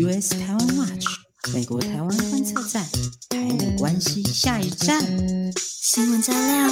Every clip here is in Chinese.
US 台湾 Watch 美国台湾观测站，台美关系下一站，新闻加料，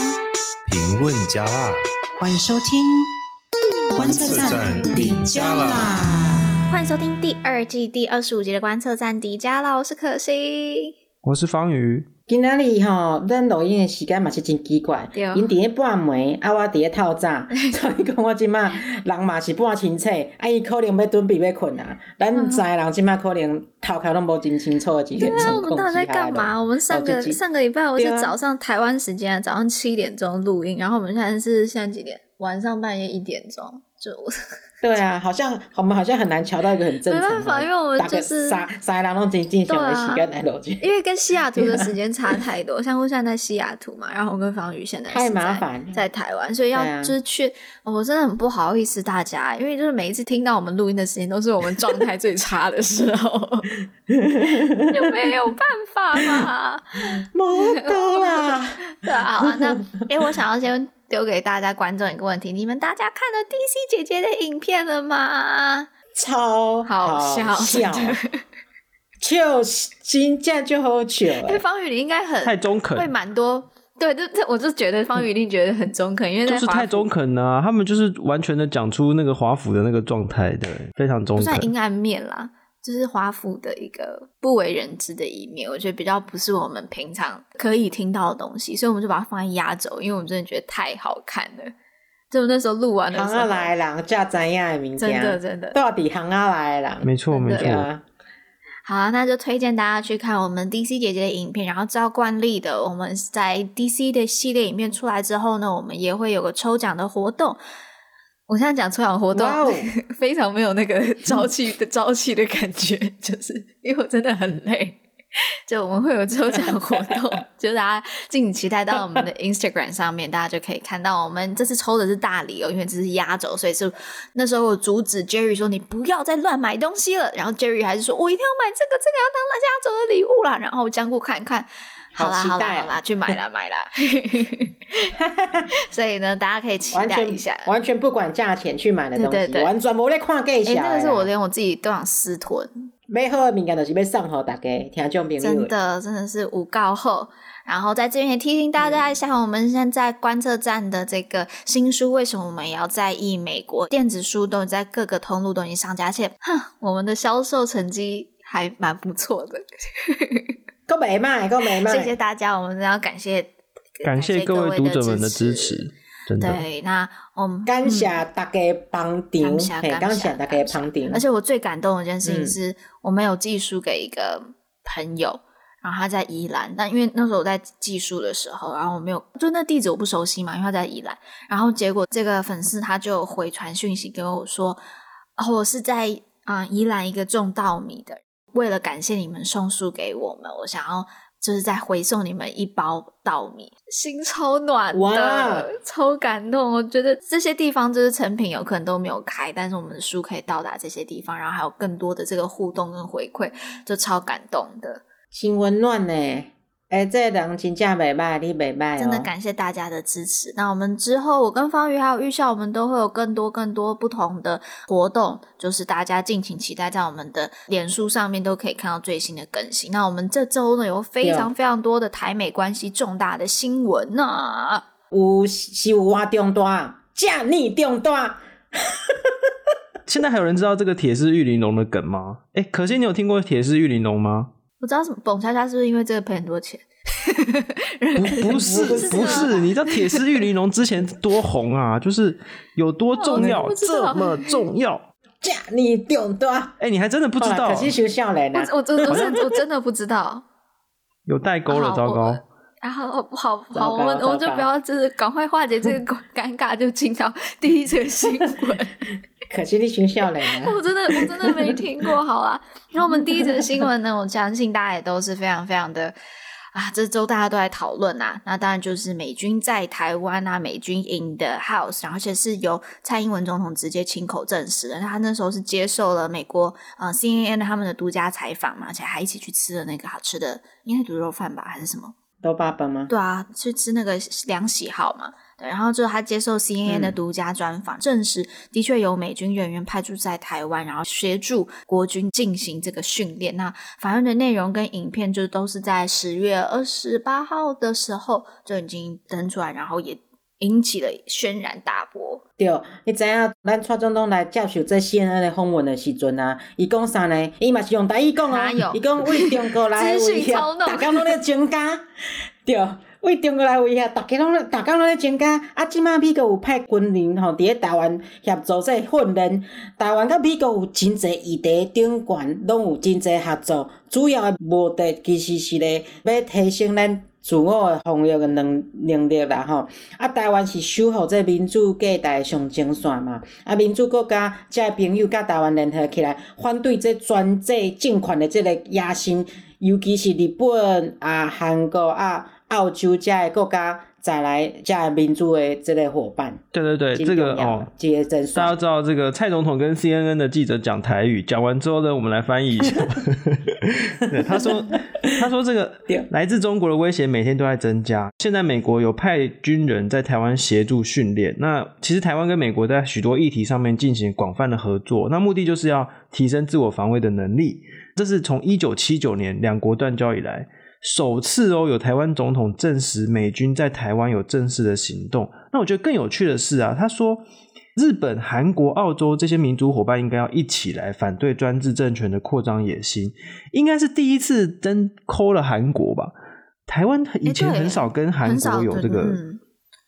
评论加辣，欢迎收听观测站底加啦！欢迎收听第二季第二十五集的观测站迪加啦！我是可心，我是方宇。今仔日吼，咱录音的时间嘛是真奇怪，因伫咧半暝，啊我伫咧透早，所以讲我即马人嘛是半清醒，啊伊可能要准备要困啊。咱知人即马可能头壳拢无真清楚的几个状况。对啊，我们到底在干嘛？我们上个上个礼拜我是早上台湾时间早上七点钟录音，然后我们现在是现在几点？晚上半夜一点钟就。对啊，好像我们好像很难瞧到一个很正常的。没办法，因为我们就是三三人拢真正想的时间来录音。因为跟西雅图的时间差 太多，像我现在在西雅图嘛，然后我跟方宇现在太麻烦，在台湾，所以要就是去，啊、我真的很不好意思大家，因为就是每一次听到我们录音的时间，都是我们状态最差的时候，有没有办法嘛？没得啦，对啊，好啊，那哎，我想要先。丢给大家观众一个问题：你们大家看了 DC 姐姐的影片了吗？超好笑，就金价就好笑。因为方宇你应该很太中肯，会蛮多。对，这这我就觉得方宇一定觉得很中肯，因为就是太中肯啊，他们就是完全的讲出那个华府的那个状态，对，非常中肯。不算阴暗面啦。就是华府的一个不为人知的一面，我觉得比较不是我们平常可以听到的东西，所以我们就把它放在压轴，因为我们真的觉得太好看了。就那时候录完的时候，行啊来人叫怎样的名字？真的真的，到底行啊来人？没错没错。好啊，那就推荐大家去看我们 DC 姐姐的影片，然后照惯例的，我们在 DC 的系列影片出来之后呢，我们也会有个抽奖的活动。我现在讲抽奖活动，wow. 非常没有那个朝气的朝气的感觉，就是因为我真的很累。就我们会有抽奖活动，就大家敬请期待到我们的 Instagram 上面，大家就可以看到我们这次抽的是大礼哦，因为这是压轴，所以是那时候我阻止 Jerry 说，你不要再乱买东西了，然后 Jerry 还是说我一定要买这个，这个要当了压轴的礼物啦。然后我将过看一看。好啦好啦好啦，去买啦 买啦，所以呢，大家可以期待一下，完全不管价钱去买的东西，对对对，完全没在看价钱。哎、欸，那个是我连我自己都想私吞。买好的物件都是要送好大家，听众朋友。真的真的是无告后。然后在这边也提醒大家一下，我们现在观测站的这个新书，为什么我们也要在意美国电子书都在各个通路都已经上架，而且哼，我们的销售成绩还蛮不错的。够美卖，够美卖！谢谢大家，我们要感谢感谢各位读者们的支持，真的。对，那我们感谢大家帮顶，感谢大家帮顶。而且我最感动的一件事情是，嗯、我没有寄书给一个朋友，然后他在宜兰，但因为那时候我在寄书的时候，然后我没有，就那地址我不熟悉嘛，因为他在宜兰，然后结果这个粉丝他就回传讯息给我说，哦，我是在啊、呃、宜兰一个种稻米的。为了感谢你们送书给我们，我想要就是再回送你们一包稻米，心超暖的超感动。我觉得这些地方就是成品有可能都没有开，但是我们的书可以到达这些地方，然后还有更多的这个互动跟回馈，就超感动的，心温暖呢。哎、欸，这人真正袂歹，你袂歹、哦。真的感谢大家的支持。那我们之后，我跟方宇还有玉笑，我们都会有更多更多不同的活动，就是大家敬请期待，在我们的脸书上面都可以看到最新的更新。那我们这周呢，有非常非常多的台美关系重大的新闻呢、啊，有是有哇重大，加你中大。现在还有人知道这个铁丝玉玲珑的梗吗？哎、欸，可惜你有听过铁丝玉玲珑吗？我知道什么，蹦恰恰是不是因为这个赔很多钱？不不是不是，你知道铁丝玉玲珑之前多红啊？就是有多 重要，这么重要，加你重大。哎、欸，你还真的不知道？可惜学校来了，我我我真我真的不知道，有代沟了，糟糕。然后好好，好，我们我们就不要，就是赶快化解这个 尴尬，就进到第一则新闻。可惜你学校来了，我真的我真的没听过，好啊。然后我们第一则新闻呢，我相信大家也都是非常非常的啊，这周大家都在讨论啊。那当然就是美军在台湾啊，美军 in the house，然后而且是由蔡英文总统直接亲口证实的。他那时候是接受了美国呃 CNN 他们的独家采访嘛，而且还一起去吃了那个好吃的，应该是卤肉饭吧，还是什么？豆爸爸吗？对啊，去吃那个两喜好嘛。对，然后就他接受 CNN 的独家专访，嗯、证实的确有美军人员派驻在台湾，然后协助国军进行这个训练。那访问的内容跟影片就都是在十月二十八号的时候就已经登出来，然后也引起了轩然大波。对，你知影咱蔡总统来接受这 CNN 的访问的时阵啊，伊讲啥呢？伊嘛是用台语讲啊，伊讲为中国来威胁，大家拢咧增加，对。为中国来威胁，大家拢咧，大家拢咧增加。啊，即马美国有派军人吼，伫咧台湾协助这训练。台湾甲美国有真侪议题顶悬，拢有真侪合作。主要诶目的其实是咧要提升咱自我诶防御诶能能力啦吼。啊，台湾是守护这民主价值上前线嘛。啊，民主国家遮朋友甲台湾联合起来，反对这专制政权诶即个野心，尤其是日本啊、韩国啊。澳洲这个国家再来加民主的这类伙伴，对对对，这个哦，大家知道这个蔡总统跟 CNN 的记者讲台语，讲完之后呢，我们来翻译一下。对，他说，他说这个来自中国的威胁每天都在增加。现在美国有派军人在台湾协助训练。那其实台湾跟美国在许多议题上面进行广泛的合作，那目的就是要提升自我防卫的能力。这是从一九七九年两国断交以来。首次哦，有台湾总统证实美军在台湾有正式的行动。那我觉得更有趣的是啊，他说日本、韩国、澳洲这些民族伙伴应该要一起来反对专制政权的扩张野心。应该是第一次真抠了韩国吧？台湾以前很少跟韩国有这个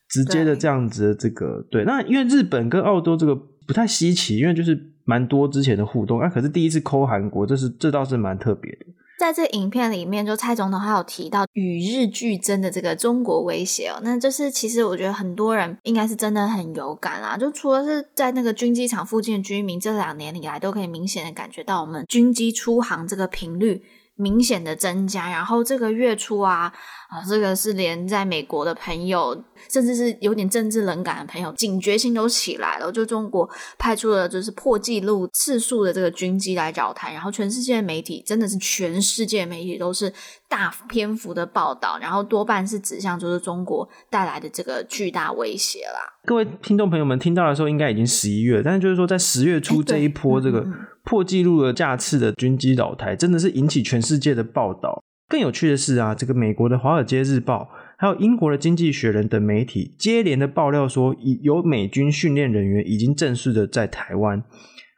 直接的这样子的这个对。那因为日本跟澳洲这个不太稀奇，因为就是蛮多之前的互动。那可是第一次抠韩国，这是这倒是蛮特别的。在这影片里面，就蔡总统还有提到与日俱增的这个中国威胁哦，那就是其实我觉得很多人应该是真的很有感啦。就除了是在那个军机场附近的居民，这两年以来都可以明显的感觉到我们军机出航这个频率明显的增加。然后这个月初啊，啊，这个是连在美国的朋友，甚至是有点政治冷感的朋友，警觉性都起来了。就中国派出了就是破纪录次数的这个军机来扰台，然后全世界的媒体真的是全世界媒体都是大篇幅的报道，然后多半是指向就是中国带来的这个巨大威胁啦。各位听众朋友们听到的时候，应该已经十一月，但是就是说在十月初这一波这个破纪录的架次的军机扰台，真的是引起全世界的报道。更有趣的是啊，这个美国的《华尔街日报》还有英国的《经济学人》等媒体接连的爆料说，有美军训练人员已经正式的在台湾。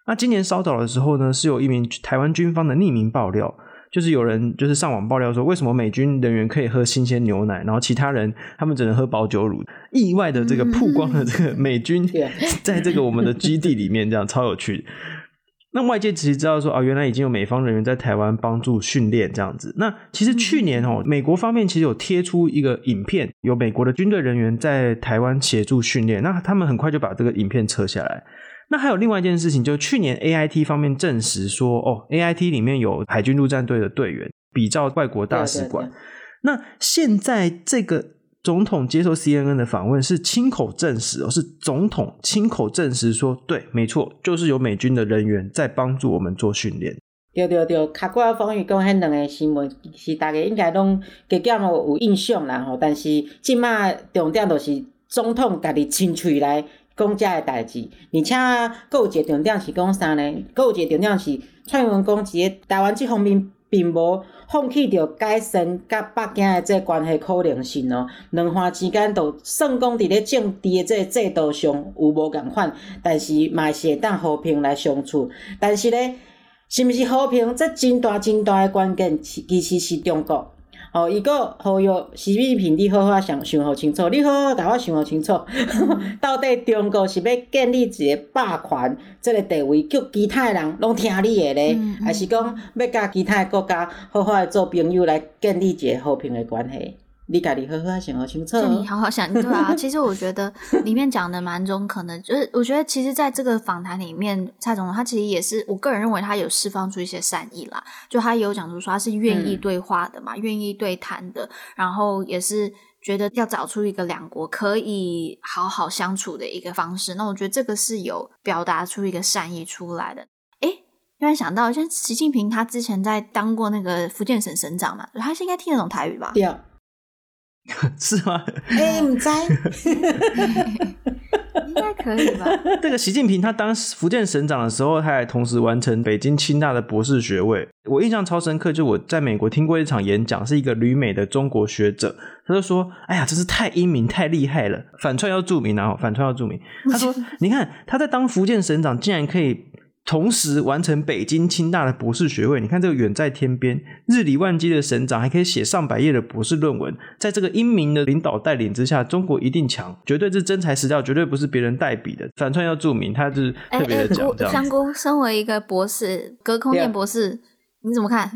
那今年稍早的时候呢，是有一名台湾军方的匿名爆料，就是有人就是上网爆料说，为什么美军人员可以喝新鲜牛奶，然后其他人他们只能喝保酒乳。意外的这个曝光了这个美军在这个我们的基地里面，这样超有趣。那外界其实知道说啊，原来已经有美方人员在台湾帮助训练这样子。那其实去年哦，美国方面其实有贴出一个影片，有美国的军队人员在台湾协助训练。那他们很快就把这个影片撤下来。那还有另外一件事情，就去年 AIT 方面证实说，哦，AIT 里面有海军陆战队的队员，比照外国大使馆。那现在这个。总统接受 CNN 的访问是亲口证实哦，是总统亲口证实说，对，没错，就是有美军的人员在帮助我们做训练。对对对，卡过来风雨讲迄两个新闻是大家应该拢加减有印象啦吼，但是即马重点就是总统家己亲嘴来讲这个代志，而且佫有一个重点是讲啥呢？佫有一个重点是蔡英文讲一个台湾即方面。并无放弃着改善甲北京的这关系可能性哦，两岸之间都算讲伫咧政治的这制度上有无共款，但是嘛是会当和平来相处。但是咧，是毋是和平？这真大真大的关键，其实是中国。哦，伊个好友习近平，你好好想想好清楚，你好好甲我想好清楚，到底中国是要建立一个霸权即个地位，叫其他人拢听你的咧，嗯嗯、还是讲要甲其他国家好好的做朋友来建立一个和平的关系？你家己好好想好清楚。就你好好想，对啊。其实我觉得里面讲的蛮中肯的，就是我觉得其实在这个访谈里面，蔡总统他其实也是，我个人认为他有释放出一些善意啦。就他也有讲出说他是愿意对话的嘛，愿、嗯、意对谈的，然后也是觉得要找出一个两国可以好好相处的一个方式。那我觉得这个是有表达出一个善意出来的。诶，突然想到，像习近平他之前在当过那个福建省省长嘛，他是应该听得懂台语吧？对。是吗？哎、欸，唔知。应该可以吧？这个习近平他当福建省长的时候，他还同时完成北京清大的博士学位。我印象超深刻，就我在美国听过一场演讲，是一个旅美的中国学者，他就说：“哎呀，真是太英明、太厉害了，反串要注明啊，反串要注明。”他说：“ 你看他在当福建省长，竟然可以。”同时完成北京清大的博士学位，你看这个远在天边、日理万机的省长，还可以写上百页的博士论文。在这个英明的领导带领之下，中国一定强，绝对是真材实料，绝对不是别人代笔的。反串要注明，他是特别的讲这样。香菇身为一个博士，隔空念博士，你怎么看？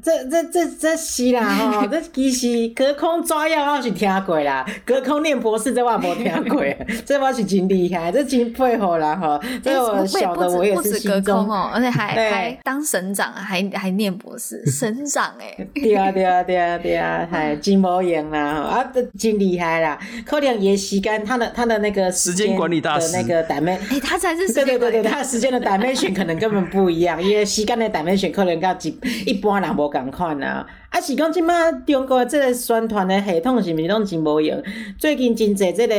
这这这这是啦吼，这其实隔空抓药我是听过啦，隔空念博士这我没听过，这我是真厉害，这真佩服啦吼。这我晓得我也是心中哦，而且还 还当省长，还还念博士，省长哎。对啊对啊对啊对啊，还真无用啦，啊，这真厉害啦。可能也时间他的他的那个时间管理大师的那个哎，他才是对对对对，他的时间的 dimension 可能根本不一样，因为时间的 dimension 可能跟一一般人。无共款啊！啊是讲即摆中国即个宣传的系统是毋是拢真无用？最近真侪即个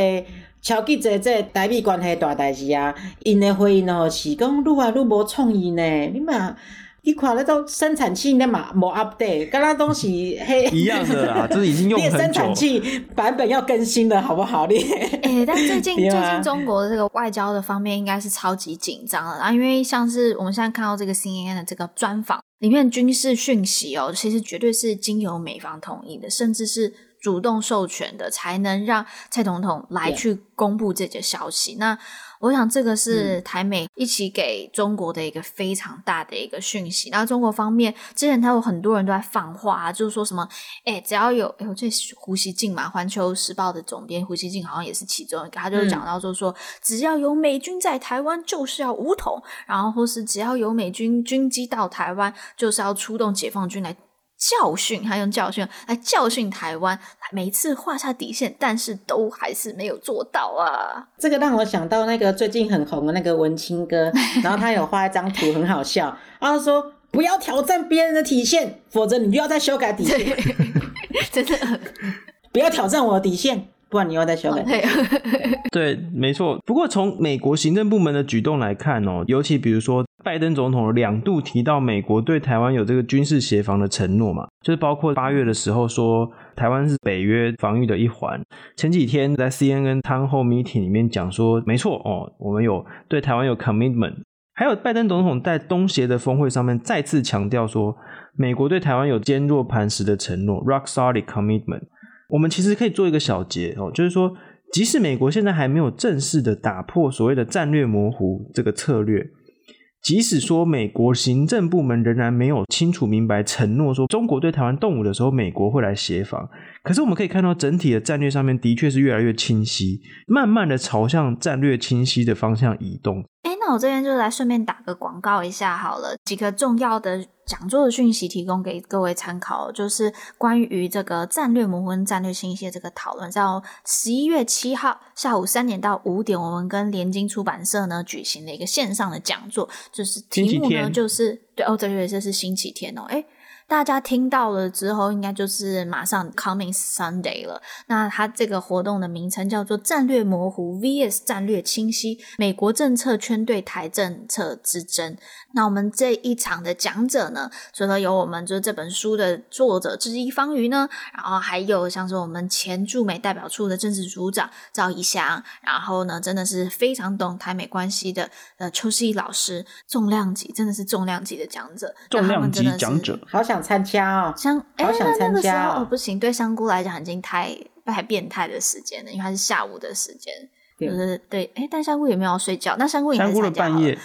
超级侪即个台美关系大代志啊，因的回应吼是讲愈来愈无创意呢。你嘛，你看咧都生产器那嘛无 update，跟那东西 嘿一样的啦，这已经用 很久。生产器版本要更新了，好不好？你哎、欸，但最近 最近中国的这个外交的方面应该是超级紧张了啊，因为像是我们现在看到这个 CNN 的这个专访。里面军事讯息哦，其实绝对是经由美方同意的，甚至是主动授权的，才能让蔡总统来去公布这些消息。那我想，这个是台美一起给中国的一个非常大的一个讯息。那中国方面之前，他有很多人都在放话啊，就是说什么，哎，只要有，哎呦，这胡锡进嘛，《环球时报》的总编胡锡进好像也是其中一个，他就是讲到就是说，只要有美军在台湾，就是要武统，然后或是只要有美军军机到台湾，就是要出动解放军来。教训，他用教训来教训台湾，每一次画下底线，但是都还是没有做到啊。这个让我想到那个最近很红的那个文青哥，然后他有画一张图，很好笑，然后说不要挑战别人的底线，否则你就要再修改底线。真的，不要挑战我的底线。不然你又在修改。对，没错。不过从美国行政部门的举动来看哦，尤其比如说拜登总统两度提到美国对台湾有这个军事协防的承诺嘛，就是包括八月的时候说台湾是北约防御的一环。前几天在 CNN Town Hall Meeting 里面讲说，没错哦，我们有对台湾有 commitment。还有拜登总统在东协的峰会上面再次强调说，美国对台湾有坚若磐石的承诺，rock solid commitment。我们其实可以做一个小结哦，就是说，即使美国现在还没有正式的打破所谓的战略模糊这个策略，即使说美国行政部门仍然没有清楚明白承诺说中国对台湾动武的时候，美国会来协防，可是我们可以看到整体的战略上面的确是越来越清晰，慢慢的朝向战略清晰的方向移动。诶，那我这边就来顺便打个广告一下好了，几个重要的。讲座的讯息提供给各位参考，就是关于这个战略模糊、战略信息的这个讨论，在十一月七号下午三点到五点，我们跟联经出版社呢举行了一个线上的讲座，就是题目呢就是对哦，对对，这是星期天哦，诶大家听到了之后，应该就是马上 coming Sunday 了。那它这个活动的名称叫做“战略模糊 vs 战略清晰：美国政策圈对台政策之争”。那我们这一场的讲者呢，除了有我们就是这本书的作者之一方瑜呢，然后还有像是我们前驻美代表处的政治组长赵怡翔，然后呢，真的是非常懂台美关系的呃邱世义老师，重量级，真的是重量级的讲者，重量级讲者，好想参加哦，香，好想参加哦，不行，对香菇来讲已经太太变态的时间了，因为它是下午的时间，对就是对，哎，但香菇有没有要睡觉？那香菇也参加香菇的半夜，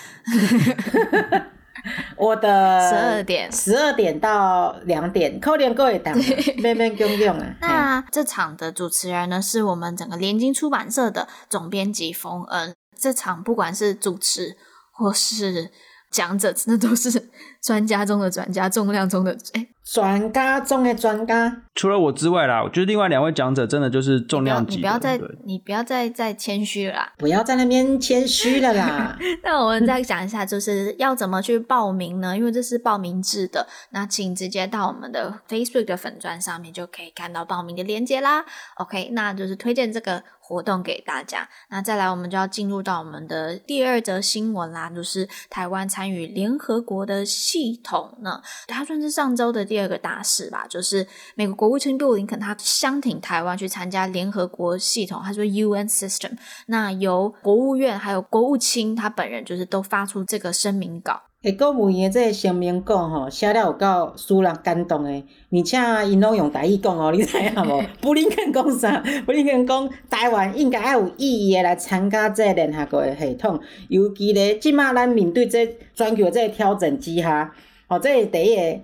我的 十二点，十二点到两点，扣点各位档，慢慢用用啊。那这场的主持人呢，是我们整个联经出版社的总编辑冯恩。这场不管是主持或是讲者那都是专家中的专家，重量中的哎，专家中的专家，除了我之外啦，我觉得另外两位讲者真的就是重量级。你不要再，你不要再再谦虚了啦，不要在那边谦虚了啦。那我们再讲一下，就是要怎么去报名呢？因为这是报名制的，那请直接到我们的 Facebook 的粉砖上面就可以看到报名的链接啦。OK，那就是推荐这个。活动给大家，那再来我们就要进入到我们的第二则新闻啦，就是台湾参与联合国的系统呢，它算是上周的第第二个大事吧，就是美国国务卿布林肯他相挺台湾去参加联合国系统，他说 UN System，那由国务院还有国务卿他本人就是都发出这个声明稿。诶，国务院这个声明稿吼，写了有够使人感动诶，而且因拢用台语讲哦，你知影无？布林肯讲啥？布林肯讲台湾应该要有意义诶来参加这联合国诶系统，尤其咧，即马咱面对这全球这个挑战之下，吼，这是第一个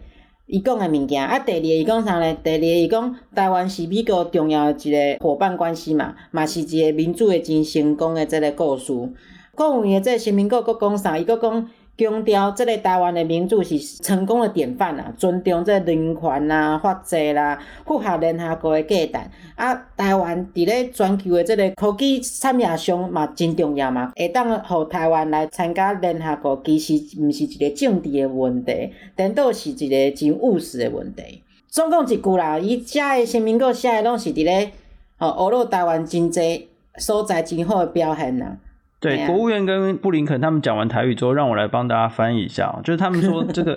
伊讲诶物件。啊，第二个伊讲啥咧？第二个伊讲台湾是美国重要诶一个伙伴关系嘛，嘛是一个民主诶真成功诶即个故事。国务院诶即个声明稿阁讲啥？伊佫讲。强调，这个台湾的民主是成功的典范啊，尊重这人权啦、法制啦，符合联合国的价值。啊，台湾伫咧全球的这个科技产业上嘛真重要嘛，会当互台湾来参加联合国，其实毋是一个政治的问题，颠倒是一个真务实的问题。总共一句啦，伊写的声明稿写的拢是伫咧，吼，学了台湾真济所在真好的表现呐。对，国务院跟布林肯他们讲完台语之后，让我来帮大家翻译一下。就是他们说 这个，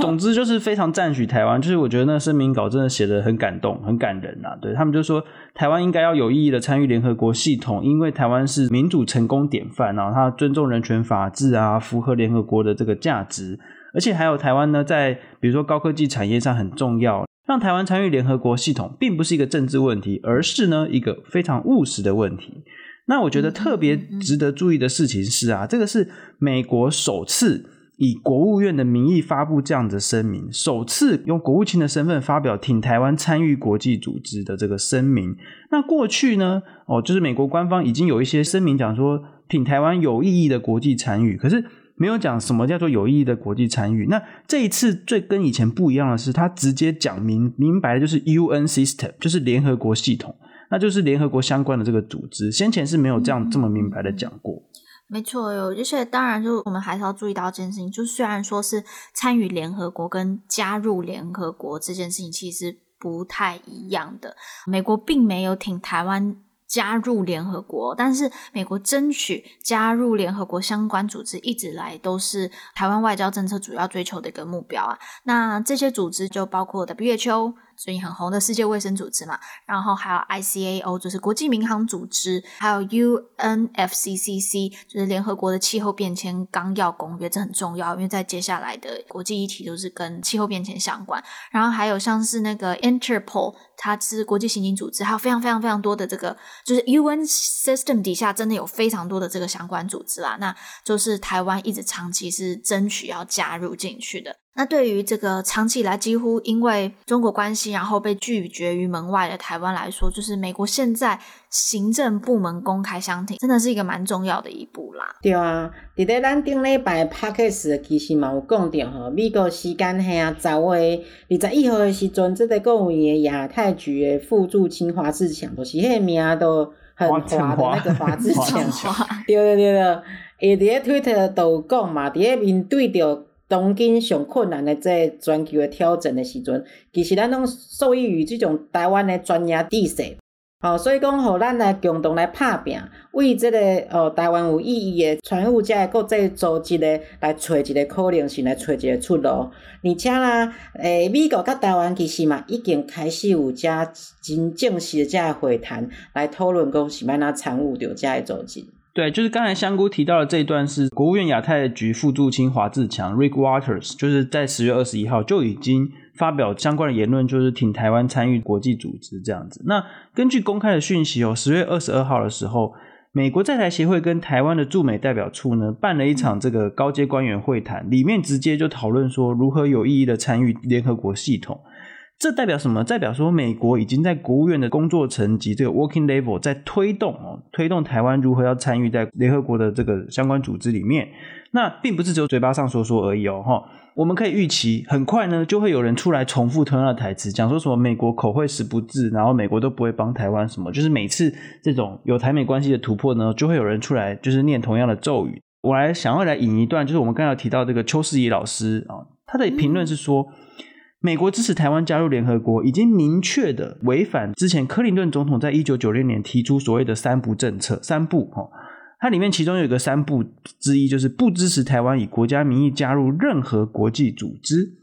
总之就是非常赞许台湾。就是我觉得那声明稿真的写得很感动，很感人呐、啊。对，他们就说，台湾应该要有意义的参与联合国系统，因为台湾是民主成功典范，然后他尊重人权法治啊，符合联合国的这个价值，而且还有台湾呢，在比如说高科技产业上很重要，让台湾参与联合国系统，并不是一个政治问题，而是呢一个非常务实的问题。那我觉得特别值得注意的事情是啊，这个是美国首次以国务院的名义发布这样的声明，首次用国务卿的身份发表挺台湾参与国际组织的这个声明。那过去呢，哦，就是美国官方已经有一些声明讲说挺台湾有意义的国际参与，可是没有讲什么叫做有意义的国际参与。那这一次最跟以前不一样的是，他直接讲明明白的就是 UN System，就是联合国系统。那就是联合国相关的这个组织，先前是没有这样这么明白的讲过。嗯、没错，有，而且当然，就我们还是要注意到这件事情，就虽然说是参与联合国跟加入联合国这件事情其实不太一样的，美国并没有挺台湾。加入联合国，但是美国争取加入联合国相关组织，一直来都是台湾外交政策主要追求的一个目标啊。那这些组织就包括 WHO，最近很红的世界卫生组织嘛，然后还有 ICAO，就是国际民航组织，还有 UNFCCC，就是联合国的气候变迁纲要公约，这很重要，因为在接下来的国际议题都是跟气候变迁相关。然后还有像是那个 Interpol。它是国际刑警组织，还有非常非常非常多的这个，就是 UN system 底下真的有非常多的这个相关组织啦。那就是台湾一直长期是争取要加入进去的。那对于这个长期以来几乎因为中国关系，然后被拒绝于门外的台湾来说，就是美国现在行政部门公开相挺，真的是一个蛮重要的一步啦。对啊，伫咧咱顶礼拜 Podcast 其实嘛有讲到吼，美国时间下十月二十一号的时阵，这个国务院的亚太局的副驻清华智强，都、就是迄个名都很滑的那个华智强，对对对对，伊伫咧 Twitter 都有讲嘛，伫咧面对着。当今上困难的这全球的挑战的时阵，其实咱拢受益于这种台湾的专业知识，好，所以讲，互咱来共同来拍拼，为这个哦台湾有意义的全球这个国际组织的来找一个可能性，来找一个出路。而且啦，诶、美国甲台湾其实嘛已经开始有这真正式的这会谈来讨论，讲是要哪参与着这个组织。对，就是刚才香菇提到的这一段是国务院亚太局副驻青华自强 Rick Waters，就是在十月二十一号就已经发表相关的言论，就是挺台湾参与国际组织这样子。那根据公开的讯息哦，十月二十二号的时候，美国在台协会跟台湾的驻美代表处呢办了一场这个高阶官员会谈，里面直接就讨论说如何有意义的参与联合国系统。这代表什么？代表说美国已经在国务院的工作层级这个 working level 在推动哦，推动台湾如何要参与在联合国的这个相关组织里面。那并不是只有嘴巴上说说而已哦，哈。我们可以预期，很快呢就会有人出来重复同样的台词，讲说什么美国口惠实不至，然后美国都不会帮台湾什么。就是每次这种有台美关系的突破呢，就会有人出来就是念同样的咒语。我来想要来引一段，就是我们刚才提到这个邱世仪老师啊，他的评论是说。美国支持台湾加入联合国，已经明确的违反之前克林顿总统在一九九六年提出所谓的“三不”政策。三不，哈，它里面其中有一个三不之一，就是不支持台湾以国家名义加入任何国际组织。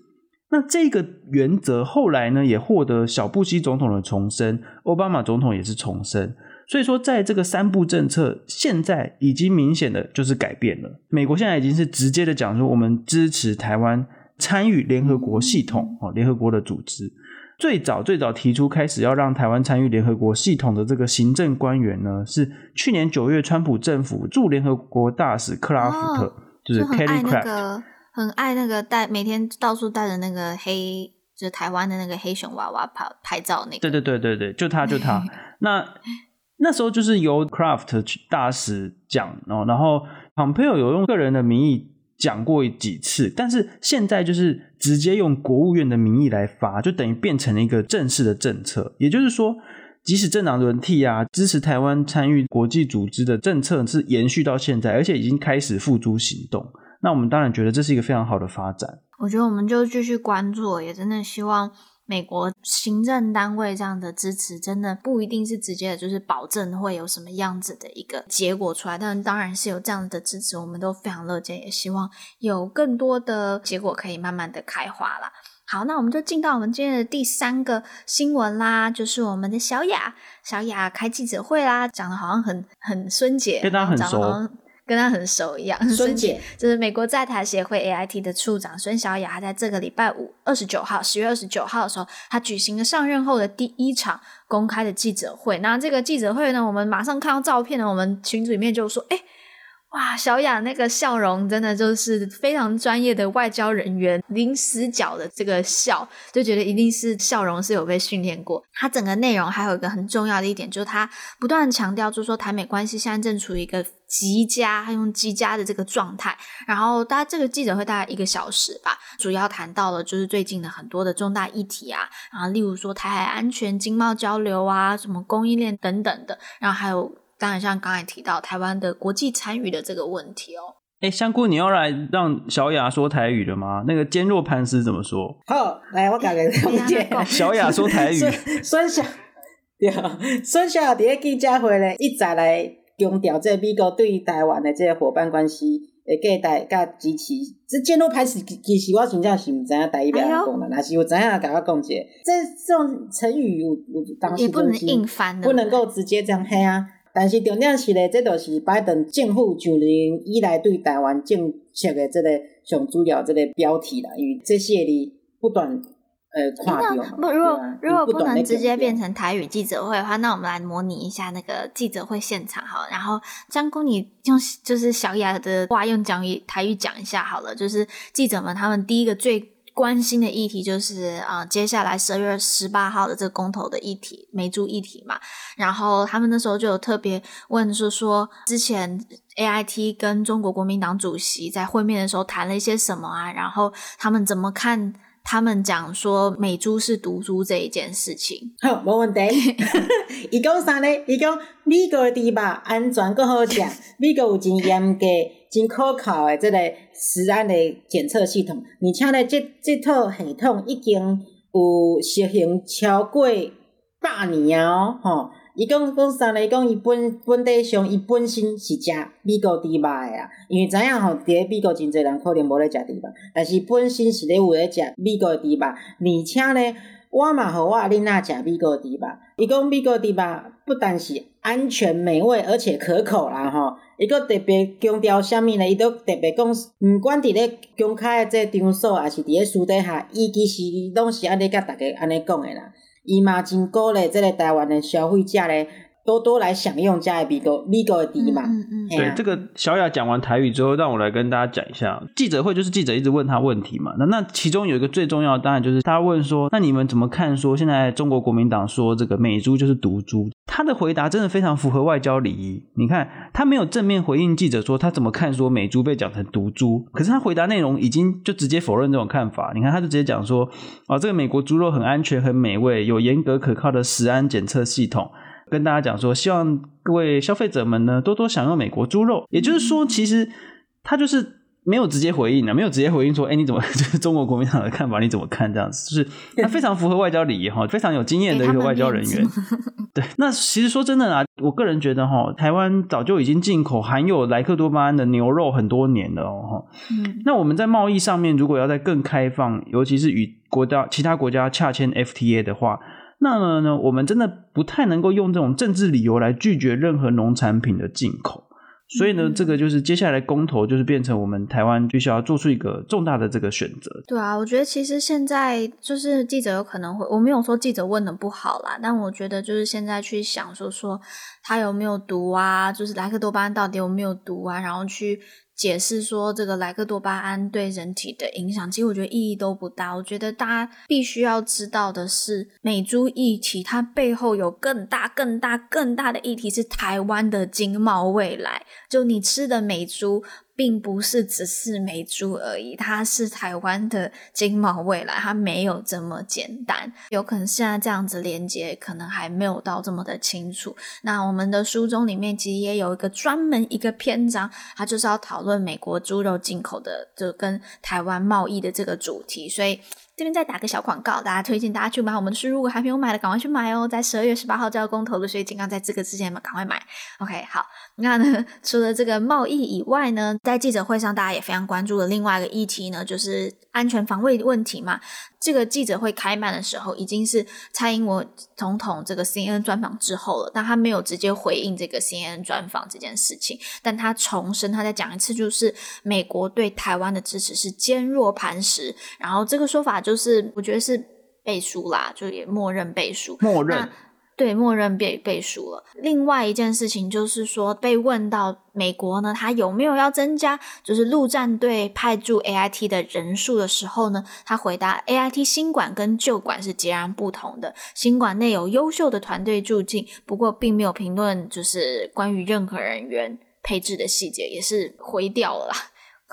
那这个原则后来呢，也获得小布希总统的重申，奥巴马总统也是重申。所以说，在这个三不政策现在已经明显的就是改变了。美国现在已经是直接的讲说，我们支持台湾。参与联合国系统哦，联合国的组织最早最早提出开始要让台湾参与联合国系统的这个行政官员呢，是去年九月川普政府驻联合国大使克拉福特，哦、就是 Kelly Craft，那个很爱那个带每天到处带着那个黑，就是台湾的那个黑熊娃娃拍拍照那个，对对对对对，就他就他。那那时候就是由 Craft 大使讲哦，然后 Pompeo 有用个人的名义。讲过几次，但是现在就是直接用国务院的名义来发，就等于变成了一个正式的政策。也就是说，即使政党轮替啊，支持台湾参与国际组织的政策是延续到现在，而且已经开始付诸行动。那我们当然觉得这是一个非常好的发展。我觉得我们就继续关注，也真的希望。美国行政单位这样的支持，真的不一定是直接的，就是保证会有什么样子的一个结果出来。但当然是有这样的支持，我们都非常乐见，也希望有更多的结果可以慢慢的开花啦。好，那我们就进到我们今天的第三个新闻啦，就是我们的小雅，小雅开记者会啦，讲的好像很很孙姐，跟她很熟。跟他很熟一样，孙姐就是美国在台协会 AIT 的处长孙小雅，她在这个礼拜五二十九号，十月二十九号的时候，她举行了上任后的第一场公开的记者会。那这个记者会呢，我们马上看到照片呢，我们群组里面就说，哎。哇，小雅那个笑容真的就是非常专业的外交人员，临死角的这个笑，就觉得一定是笑容是有被训练过。他整个内容还有一个很重要的一点，就是他不断强调，就是说台美关系现在正处于一个极佳，他用极佳的这个状态。然后大家这个记者会大概一个小时吧，主要谈到了就是最近的很多的重大议题啊，然后例如说台海安全、经贸交流啊，什么供应链等等的，然后还有。当然，像刚才提到台湾的国际参与的这个问题哦。哎，香菇，你要来让小雅说台语了吗？那个坚若磐石怎么说？好，来我讲给你听。小雅说台语。孙小，对，孙小雅在记者会呢，一再来强调这美国对于台湾的这个伙伴关系的给台加支持。这坚若磐石，其实我真正是唔知影台语要安怎讲啦，但是有知影甲我讲者，这这种成语我我当时不能硬翻的，不能够直接这样黑啊。但是重点是咧，这都是拜登政府九年以来对台湾政策的这个上主要这个标题啦，因为这些哩不断呃跨掉。不，如果如果不能直接变成台语记者会的话，那我们来模拟一下那个记者会现场好了。然后香菇，你用就是小雅的话用讲语台语讲一下好了，就是记者们他们第一个最。关心的议题就是啊、接下来十二月十八号的这个公投的议题，美注议题嘛。然后他们那时候就有特别问，是说之前 AIT 跟中国国民党主席在会面的时候谈了一些什么啊？然后他们怎么看？他们讲说美猪是毒株这一件事情。好，没问题。伊讲啥呢？伊讲美国的猪肉安全更好吃，美国有真严格。真可靠的这个食安的检测系统，而且呢，这这套系统已经有实行超过百年哦。吼，伊讲讲啥呢？伊讲伊本本地上，伊本身是食美国猪肉的啊。因为知影吼，伫咧美国真侪人可能无咧食猪肉，但是本身是咧有咧食美国猪肉，而且呢，我嘛互我囡仔食美国猪肉。伊讲美国猪肉不但是安全美味，而且可口啦，吼。伊阁特别强调啥物呢？伊都特别讲，毋管伫咧公开诶这场所，抑是伫咧私底下，伊其实拢是安尼甲逐个安尼讲诶啦。伊嘛真鼓励即个台湾诶消费者咧，多多来享用加的 legal legal 的低嘛。嗯嗯。对，这个小雅讲完台语之后，让我来跟大家讲一下记者会，就是记者一直问他问题嘛。那那其中有一个最重要的，当然就是他问说，那你们怎么看？说现在中国国民党说这个美猪就是毒猪，他的回答真的非常符合外交礼仪。你看，他没有正面回应记者说他怎么看说美猪被讲成毒猪，可是他回答内容已经就直接否认这种看法。你看，他就直接讲说，啊，这个美国猪肉很安全、很美味，有严格可靠的食安检测系统。跟大家讲说，希望各位消费者们呢多多享用美国猪肉。也就是说，其实他就是没有直接回应的，没有直接回应说，哎，你怎么 就是中国国民党的看法？你怎么看这样子？就是他非常符合外交礼仪哈，非常有经验的一个外交人员。对，那其实说真的啊，我个人觉得哈，台湾早就已经进口含有莱克多巴胺的牛肉很多年了哦。嗯，那我们在贸易上面如果要再更开放，尤其是与国家其他国家洽签 FTA 的话。那么呢，我们真的不太能够用这种政治理由来拒绝任何农产品的进口，所以呢，嗯、这个就是接下来公投就是变成我们台湾必须要做出一个重大的这个选择。对啊，我觉得其实现在就是记者有可能会，我没有说记者问的不好啦，但我觉得就是现在去想说说他有没有毒啊，就是莱克多巴胺到底有没有毒啊，然后去。解释说这个莱克多巴胺对人体的影响，其实我觉得意义都不大。我觉得大家必须要知道的是，美猪议题它背后有更大、更大、更大的议题，是台湾的经贸未来。就你吃的美猪。并不是只是美珠而已，它是台湾的经贸未来，它没有这么简单。有可能现在这样子连接，可能还没有到这么的清楚。那我们的书中里面其实也有一个专门一个篇章，它就是要讨论美国猪肉进口的，就跟台湾贸易的这个主题，所以。这边再打个小广告，大家推荐大家去买我们的书，如果还没有买的，赶快去买哦！在十二月十八号就要公投了，所以尽量在这个之前嘛，赶快买。OK，好，那呢，除了这个贸易以外呢，在记者会上大家也非常关注的另外一个议题呢，就是安全防卫问题嘛。这个记者会开办的时候，已经是蔡英文总统这个 CNN 专访之后了，但他没有直接回应这个 CNN 专访这件事情，但他重申，他再讲一次，就是美国对台湾的支持是坚若磐石，然后这个说法就是我觉得是背书啦，就也默认背书，默认。对，默认背背书了。另外一件事情就是说，被问到美国呢，他有没有要增加就是陆战队派驻 AIT 的人数的时候呢，他回答：AIT 新馆跟旧馆是截然不同的，新馆内有优秀的团队驻进，不过并没有评论就是关于任何人员配置的细节，也是回掉了啦，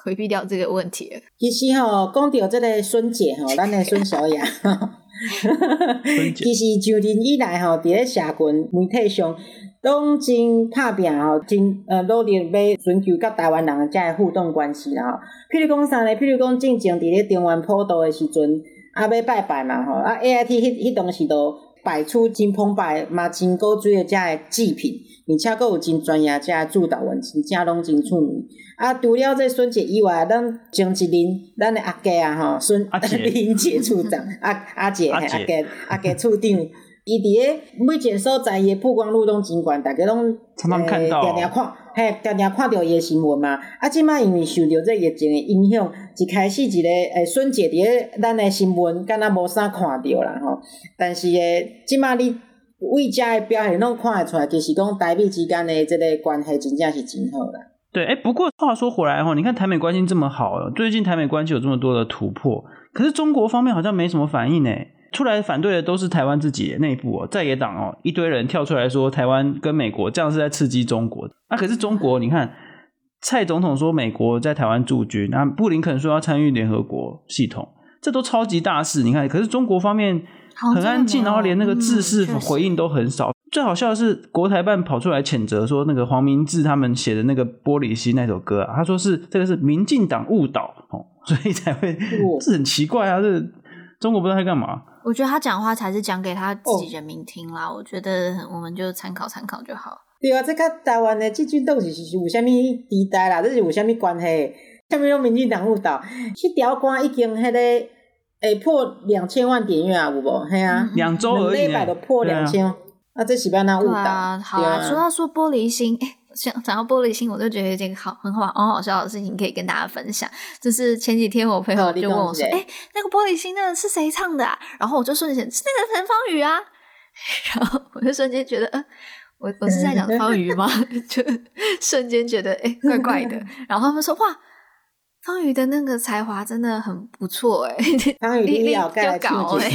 回避掉这个问题了。其实吼、哦，讲到这个孙姐吼，咱的孙小雅。其实就任以来吼，伫咧社群媒体上，拢真拍拼吼，真呃努力要寻求甲台湾人遮个互动关系啦吼。譬如讲啥呢？譬如讲进前伫咧中原普渡诶时阵，啊要拜拜嘛吼，啊 A I T 迄迄当时都摆出真澎湃嘛真古锥诶遮个祭品，而且阁有真专业遮个指导员，真正拢真出名。啊，除了这孙姐以外，咱前一任咱的阿姐啊，吼，孙林姐处长，阿 阿姐，阿姐，阿姐处长，伊伫个每一个所在伊曝光率拢真悬，大家拢常常看到，定定看，嘿，定定看到伊个新闻嘛。啊，即摆因为受着这疫情的影响，一开始一个诶孙姐伫个咱的新闻，敢若无啥看到啦吼。但是诶，即摆你为遮个表现拢看会出来，就是讲台美之间的这个关系真正是真好啦。对，哎，不过话说回来哈，你看台美关系这么好，最近台美关系有这么多的突破，可是中国方面好像没什么反应呢。出来反对的都是台湾自己内部哦，在野党哦，一堆人跳出来说台湾跟美国这样是在刺激中国。那、啊、可是中国，你看蔡总统说美国在台湾驻军，那布林肯说要参与联合国系统，这都超级大事。你看，可是中国方面很安静，然后连那个制式回应都很少。最好笑的是，国台办跑出来谴责说，那个黄明志他们写的那个《玻璃心》那首歌啊，他说是这个是民进党误导哦，所以才会，这很奇怪啊，这中国不知道在干嘛。我觉得他讲话才是讲给他自己人民听啦，我觉得我们就参考参考就好。对啊，这个台湾的这军斗是是有啥物地带啦？这是有啥物关系？下面用民进党误导，这条歌已经迄个诶破两千万点阅啊，有无？嘿啊，两周而已，都破两千。啊，这是不要那误导。啊，好啊。说到说玻璃心，哎，想讲到玻璃心，我就觉得这个好很好很好笑的事情，可以跟大家分享。就是前几天我朋友就问我说：“哎，那个玻璃心那个是谁唱的啊？”然后我就瞬间是那个陈芳宇啊，然后我就瞬间觉得，呃，我我是在讲方瑜吗？就瞬间觉得哎、欸，怪怪的。然后他们说哇。方宇的那个才华真的很不错 哎，方宇你要改搞哎，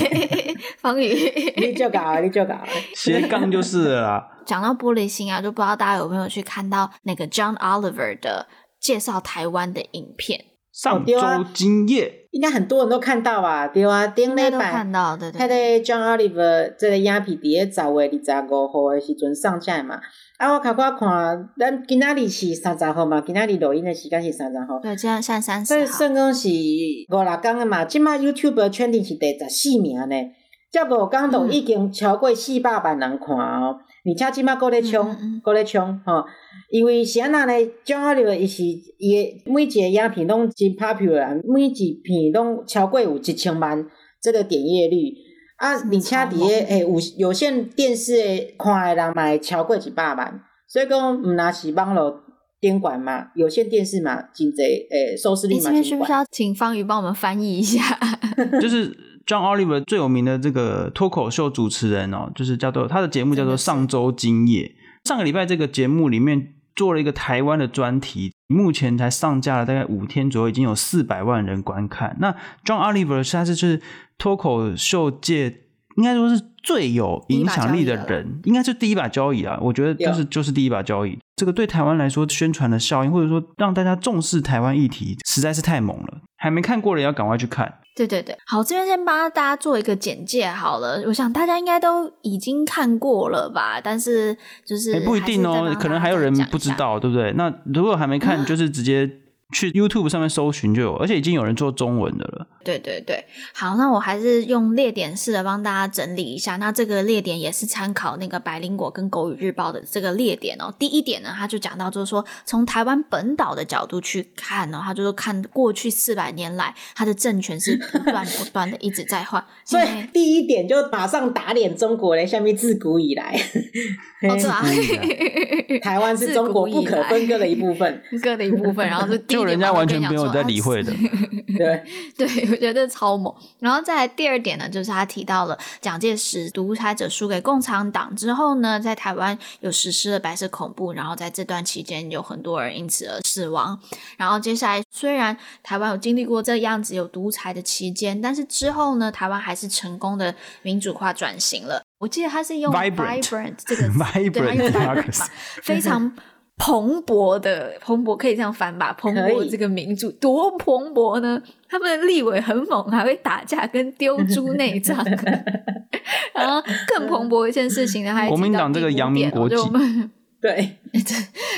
方宇你就搞，你就搞，斜杠就是了啦。讲到玻璃心啊，就不知道大家有没有去看到那个 John Oliver 的介绍台湾的影片。上周今夜、哦啊、应该很多人都看到吧？对啊，顶礼拜看到对对。他的 John Oliver 这个影片伫个十月二十五号的时阵上架嘛。啊，我看看看，咱今仔日是三十号嘛？今仔日录音的时间是三十号。对，今仔现在三十。所以算讲是五六天的嘛。即马 YouTube 圈定是第十四名呢。这五天都已经超过四百万人看哦。而且即马搁咧冲，搁咧冲吼。因为是安那呢，John Oliver 伊是伊的每一个影片拢真 popular，每一片拢超过有一千万这个点阅率。啊，而且伫个诶有有线电视诶看诶人嘛会超过一百万，所以讲毋若是网络监管嘛，有线电视嘛，真济诶收视率嘛。这边需不需要请方宇帮我们翻译一下？就是 John Oliver 最有名的这个脱口秀主持人哦，就是叫做他的节目叫做上周今夜。上个礼拜这个节目里面做了一个台湾的专题，目前才上架了大概五天左右，已经有四百万人观看。那 John Oliver 现在是就是。脱口秀界应该说是最有影响力的人，应该是第一把交椅啊！我觉得就是就是第一把交椅。这个对台湾来说宣传的效应，或者说让大家重视台湾议题，实在是太猛了。还没看过的要赶快去看。对对对，好，这边先帮大家做一个简介好了。我想大家应该都已经看过了吧？但是就是不一定哦，可能还有人不知道，对不对？那如果还没看，就是直接。去 YouTube 上面搜寻就有，而且已经有人做中文的了。对对对，好，那我还是用列点式的帮大家整理一下。那这个列点也是参考那个百灵果跟狗语日报的这个列点哦。第一点呢，他就讲到就是说，从台湾本岛的角度去看呢，他就是看过去四百年来，他的政权是不断 不断的一直在换。所以第一点就马上打脸中国嘞，下面自古以来，哦是啊，台湾是中国不可分割的一部分，割的一部分，然后是第。人家完全没有在理会的，对 对，我觉得超猛。然后再来第二点呢，就是他提到了蒋介石独裁者输给共产党之后呢，在台湾有实施了白色恐怖，然后在这段期间有很多人因此而死亡。然后接下来虽然台湾有经历过这样子有独裁的期间，但是之后呢，台湾还是成功的民主化转型了。我记得他是用 vibrant, vibrant 这个 vibrant 对，他用 vibrant 非常。蓬勃的蓬勃可以这样翻吧？蓬勃这个民主多蓬勃呢？他们的立委很猛，还会打架跟丢猪内脏。然后更蓬勃一件事情呢，还国民党这个阳明国际。对，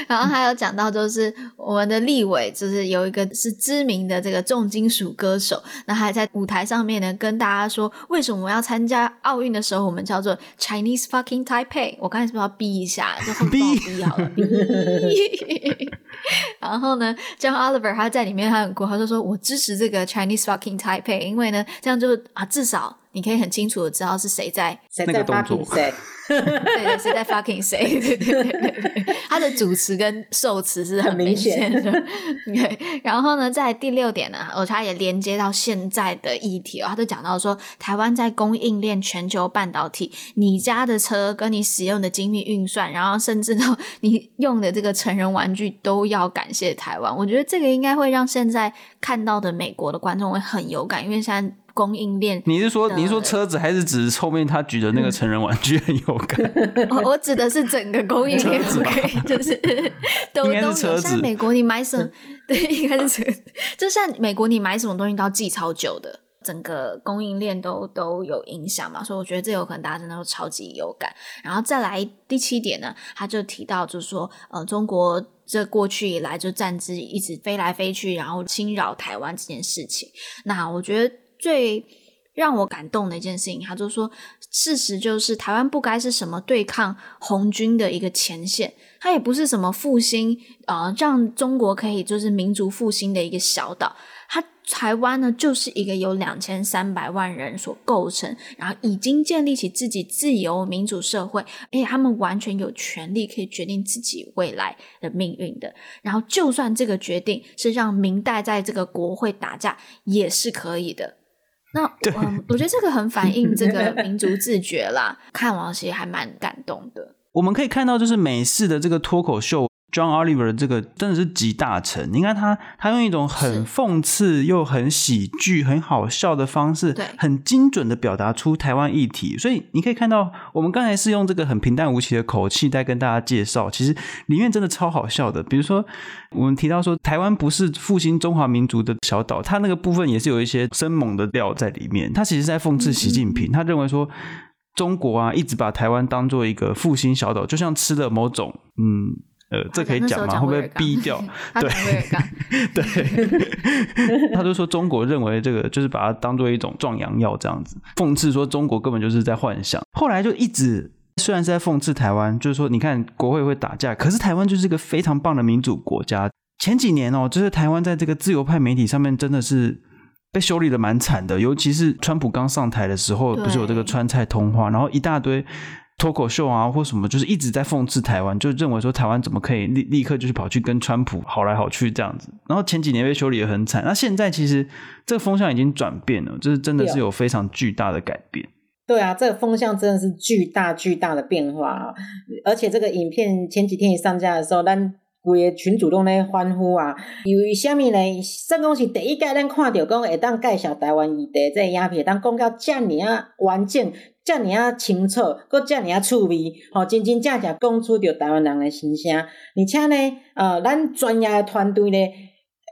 然后还有讲到，就是我们的立委，就是有一个是知名的这个重金属歌手，那还在舞台上面呢，跟大家说，为什么我要参加奥运的时候，我们叫做 Chinese fucking Taipei。我刚才是不是要逼一下？就很逼好了，逼。然后呢，John Oliver 他在里面他很酷，他就说我支持这个 Chinese fucking Taipei，因为呢，这样就啊，至少你可以很清楚的知道是谁在那个动作。对 对，谁在 fucking say，对对对对，他的主词跟受词是很明显的。对，然后呢，在第六点呢，我他也连接到现在的议题哦，他就讲到说，台湾在供应链全球半导体，你家的车跟你使用的精密运算，然后甚至到你用的这个成人玩具，都要感谢台湾。我觉得这个应该会让现在看到的美国的观众会很有感，因为现在。供应链，你是说你是说车子，还是指后面他举的那个成人玩具很有感？我我指的是整个供应链，OK，就是 都都有。像美国你买什么，对，应该是就像美国你买什么东西都要记超久的，整个供应链都都有影响嘛，所以我觉得这有可能大家真的都超级有感。然后再来第七点呢，他就提到就是说，呃，中国这过去以来就战机一直飞来飞去，然后侵扰台湾这件事情，那我觉得。最让我感动的一件事情，他就说，事实就是台湾不该是什么对抗红军的一个前线，它也不是什么复兴啊、呃，让中国可以就是民族复兴的一个小岛。它台湾呢，就是一个由两千三百万人所构成，然后已经建立起自己自由民主社会，而且他们完全有权利可以决定自己未来的命运的。然后，就算这个决定是让民代在这个国会打架，也是可以的。那 嗯，我觉得这个很反映这个民族自觉啦。看完其实还蛮感动的。我们可以看到，就是美式的这个脱口秀。John Oliver 这个真的是集大成，你看他，他用一种很讽刺又很喜剧、很好笑的方式，对，很精准的表达出台湾议题。所以你可以看到，我们刚才是用这个很平淡无奇的口气在跟大家介绍，其实里面真的超好笑的。比如说，我们提到说台湾不是复兴中华民族的小岛，他那个部分也是有一些生猛的料在里面。他其实是在讽刺习近平，他认为说中国啊一直把台湾当做一个复兴小岛，就像吃了某种嗯。呃，这可以讲吗？会不会逼掉？对对，他就说中国认为这个就是把它当做一种壮阳药这样子，讽刺说中国根本就是在幻想。后来就一直虽然是在讽刺台湾，就是说你看国会会打架，可是台湾就是一个非常棒的民主国家。前几年哦，就是台湾在这个自由派媒体上面真的是被修理的蛮惨的，尤其是川普刚上台的时候，不是有这个川菜通话，然后一大堆。脱口秀啊，或什么，就是一直在讽刺台湾，就认为说台湾怎么可以立立刻就是跑去跟川普好来好去这样子。然后前几年被修理的很惨，那现在其实这个风向已经转变了，就是真的是有非常巨大的改变。对啊，这个风向真的是巨大巨大的变化，而且这个影片前几天一上架的时候，咱规个群主拢咧欢呼啊，因为虾米呢？算讲是第一届咱看到讲会当介绍台湾议题，这个影片当讲到这么啊完整。遮尔啊清楚，搁遮尔啊趣味，吼，真真正正讲出着台湾人诶心声，而且呢，呃，咱专业诶团队呢，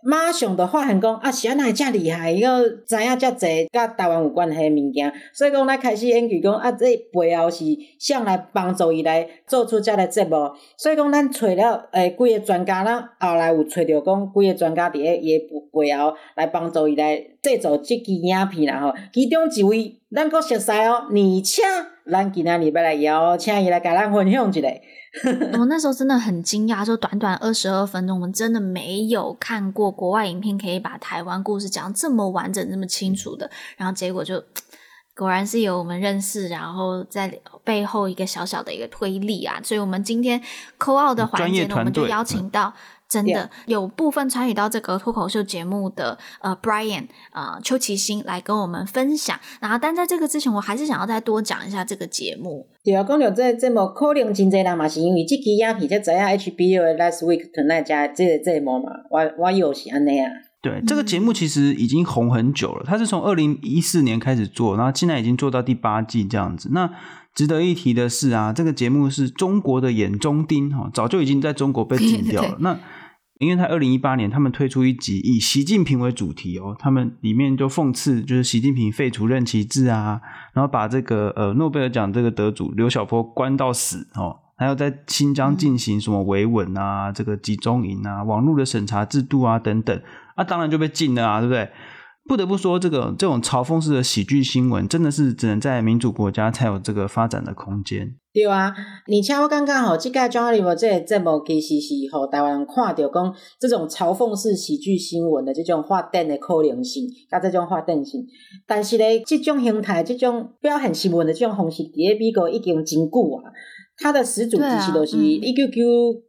马上就发现讲啊，是安怎会遮厉害，伊个知影遮济甲台湾有关系诶物件，所以讲咱开始研究讲啊，这背后是谁来帮助伊来做出遮个节目，所以讲咱找了诶几个专家，咱后来有找着讲几个专家伫咧伊诶背后来帮助伊来制作即支影片啦吼，其中一位。咱阁熟悉哦，而且咱今仔日要来邀请伊来甲咱分享一下。我那时候真的很惊讶，就短短二十二分钟，我们真的没有看过国外影片可以把台湾故事讲这么完整、这么清楚的。然后结果就果然是有我们认识，然后在背后一个小小的一个推力啊。所以我们今天 call out 的环节呢，我们就邀请到。真的有部分参与到这个脱口秀节目的呃，Brian 呃，邱其新来跟我们分享。然后，但在这个之前，我还是想要再多讲一下这个节目。对啊，讲到这个节目，可能真侪人嘛是因为这期影片才知影 HBO 的 Last Week Tonight 加这个节目嘛，我我有是安尼啊。对，这个节目其实已经红很久了，它是从二零一四年开始做，然后现在已经做到第八季这样子。那值得一提的是啊，这个节目是中国的眼中钉哈，早就已经在中国被 禁掉了。对对对，那因为他二零一八年，他们推出一集以习近平为主题哦，他们里面就讽刺，就是习近平废除任期制啊，然后把这个呃诺贝尔奖这个得主刘晓波关到死哦，还有在新疆进行什么维稳啊，嗯、这个集中营啊，网络的审查制度啊等等，啊当然就被禁了啊，对不对？不得不说，这个这种嘲讽式的喜剧新闻，真的是只能在民主国家才有这个发展的空间。对啊，而且我感觉吼，这个 John Oliver 这个节目其实是吼台湾人看到讲这种嘲讽式喜剧新闻的这种发展的可能性，甲这种发展性。但是呢，这种形态、这种表现新闻的这种方式，伫美国已经真久啊。它的始祖其实都是一九九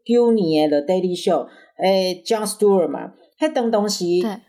九年的 The Daily Show，诶，John Stewart 嘛。迄当当时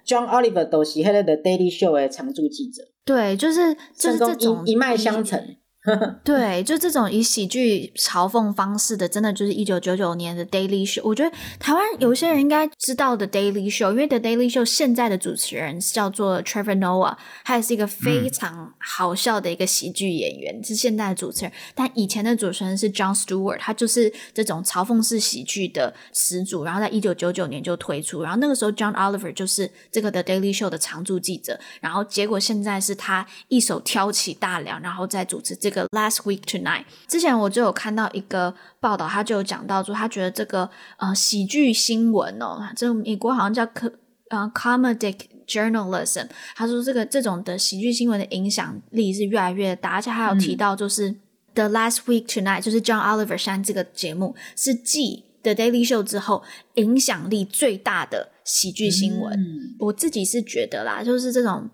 ，John Oliver 都是迄个 The Daily Show 的常驻记者。对，就是就是这种一脉相承。对，就这种以喜剧嘲讽方式的，真的就是一九九九年的 Daily Show。我觉得台湾有些人应该知道的 Daily Show，因为 The Daily Show 现在的主持人叫做 Trevor Noah，他也是一个非常好笑的一个喜剧演员，嗯、是现在的主持人。但以前的主持人是 John Stewart，他就是这种嘲讽式喜剧的始祖。然后在一九九九年就推出，然后那个时候 John Oliver 就是这个 The Daily Show 的常驻记者。然后结果现在是他一手挑起大梁，然后再主持这个。个 Last Week Tonight，之前我就有看到一个报道，他就有讲到说，他觉得这个呃喜剧新闻哦，这美国好像叫科呃 comedic journalism，他说这个这种的喜剧新闻的影响力是越来越大，而且还有提到就是 The Last Week Tonight，就是 John Oliver 山这个节目是继 The Daily Show 之后影响力最大的喜剧新闻。嗯、我自己是觉得啦，就是这种。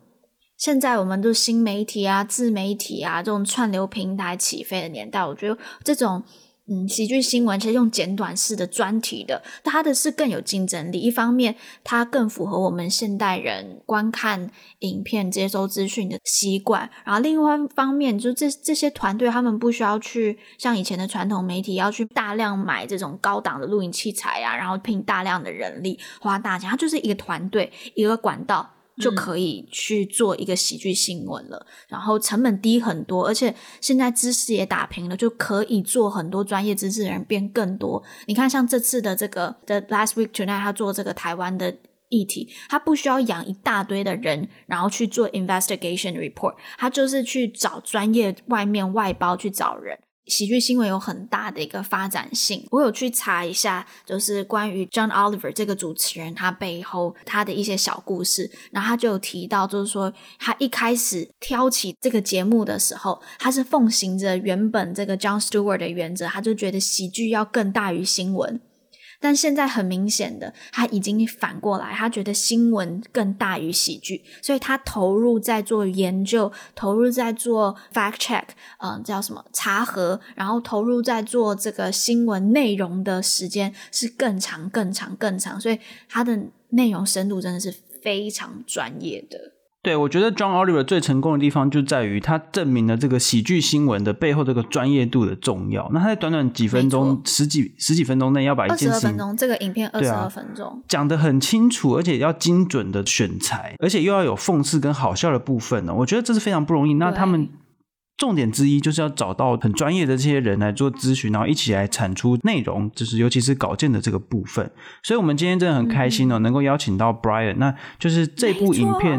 现在我们都新媒体啊、自媒体啊这种串流平台起飞的年代，我觉得这种嗯，喜剧新闻其实用简短式的专题的，它的是更有竞争力。一方面，它更符合我们现代人观看影片、接收资讯的习惯；然后另外一方面，就这这些团队他们不需要去像以前的传统媒体要去大量买这种高档的录影器材啊，然后聘大量的人力，花大钱，它就是一个团队一个管道。就可以去做一个喜剧新闻了，嗯，然后成本低很多，而且现在知识也打平了，就可以做很多专业知识的人变更多。你看，像这次的这个 The Last Week Tonight，他做这个台湾的议题，他不需要养一大堆的人，然后去做 investigation report，他就是去找专业外面外包去找人。喜剧新闻有很大的一个发展性，我有去查一下，就是关于 John Oliver 这个主持人他背后他的一些小故事，然后他就有提到，就是说他一开始挑起这个节目的时候，他是奉行着原本这个 John Stewart 的原则，他就觉得喜剧要更大于新闻。但现在很明显的，他已经反过来，他觉得新闻更大于喜剧，所以他投入在做研究，投入在做 fact check，嗯，叫什么查核，然后投入在做这个新闻内容的时间是更长、更长、更长，所以他的内容深度真的是非常专业的。对，我觉得 John Oliver 最成功的地方就在于他证明了这个喜剧新闻的背后这个专业度的重要。那他在短短几分钟、十几十几分钟内要把一件事情，二十二分钟这个影片二十二分钟、啊、讲得很清楚，而且要精准的选材，而且又要有讽刺跟好笑的部分呢。我觉得这是非常不容易。那他们重点之一就是要找到很专业的这些人来做咨询，然后一起来产出内容，就是尤其是稿件的这个部分。所以我们今天真的很开心哦，嗯、能够邀请到 Brian，那就是这部影片。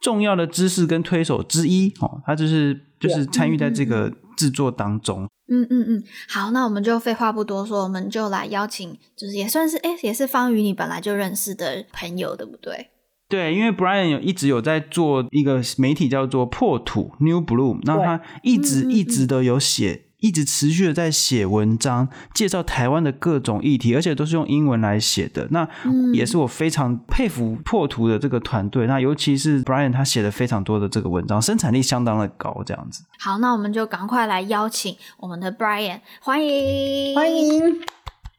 重要的知识跟推手之一哦，他就是就是参与在这个制作当中。嗯嗯嗯，好，那我们就废话不多说，我们就来邀请，就是也算是哎，也是方宇你本来就认识的朋友，对不对？对，因为 Brian 有一直有在做一个媒体叫做破土 New Bloom，那他一直一直都有写。一直持续的在写文章，介绍台湾的各种议题，而且都是用英文来写的。那也是我非常佩服破图的这个团队。那尤其是 Brian，他写了非常多的这个文章，生产力相当的高，这样子。好，那我们就赶快来邀请我们的 Brian，欢迎，欢迎。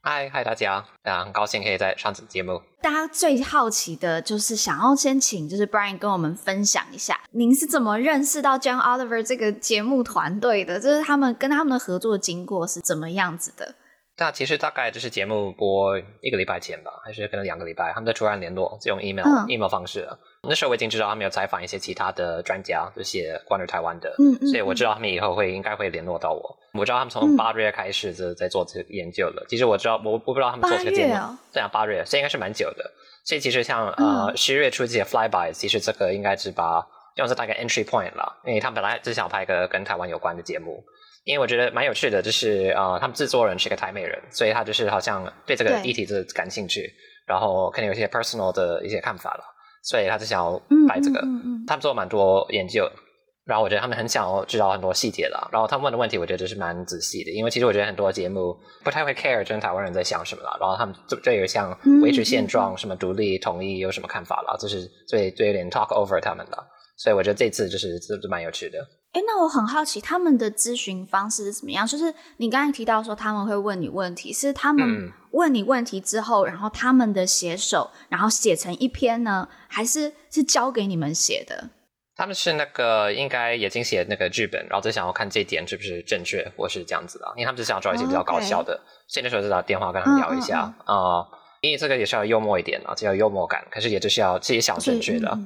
嗨嗨，大家，非常高兴可以在上次节目。大家最好奇的就是想要先请，就是 Brian 跟我们分享一下，您是怎么认识到 John Oliver 这个节目团队的？就是他们跟他们的合作经过是怎么样子的？那其实大概就是节目播一个礼拜前吧，还是可能两个礼拜，他们在突然联络，就用 email、嗯、email 方式。那时候我已经知道他们有采访一些其他的专家，就写关于台湾的，嗯嗯，所以我知道他们以后会应该会联络到我。我知道他们从八月开始就在做这个研究了。嗯、其实我知道，我我不知道他们做这个节目，这样八月，所以应该是蛮久的。所以其实像呃十月初这些 flyby，其实这个应该是把用是大概 entry point 了，因为他们本来只想拍个跟台湾有关的节目。因为我觉得蛮有趣的，就是呃，他们制作人是个台美人，所以他就是好像对这个议题是感兴趣，然后可能有一些 personal 的一些看法了。所以他就想要拍这个，嗯嗯嗯、他们做蛮多研究，然后我觉得他们很想要知道很多细节了。然后他们问的问题，我觉得就是蛮仔细的，因为其实我觉得很多节目不太会 care 真台湾人在想什么了。然后他们就就有像维持现状、什么独立统一有什么看法了，就是最最有点 talk over 他们的。所以我觉得这次就是这是蛮有趣的。哎，那我很好奇他们的咨询方式是怎么样？就是你刚才提到说他们会问你问题，是他们问你问题之后，然后他们的写手然后写成一篇呢，还是是交给你们写的？他们是那个应该已经写那个剧本，然后就想要看这一点是不是正确，或是这样子的。因为他们只想要找一些比较搞笑的，所以那时候就打电话跟他们聊一下啊、嗯嗯呃，因为这个也是要幽默一点啊，就要幽默感，可是也就是要自己想正确的。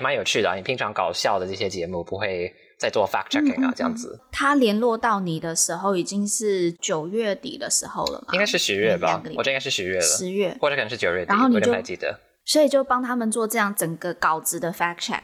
蛮有趣的啊！你平常搞笑的这些节目不会再做 fact checking 啊，这样子。他联络到你的时候已经是九月底的时候了吗？应该是十月吧，我觉得应该是十月了。十月，或者可能是九月底，然后你就有点不太记得。所以就帮他们做这样整个稿子的 fact check。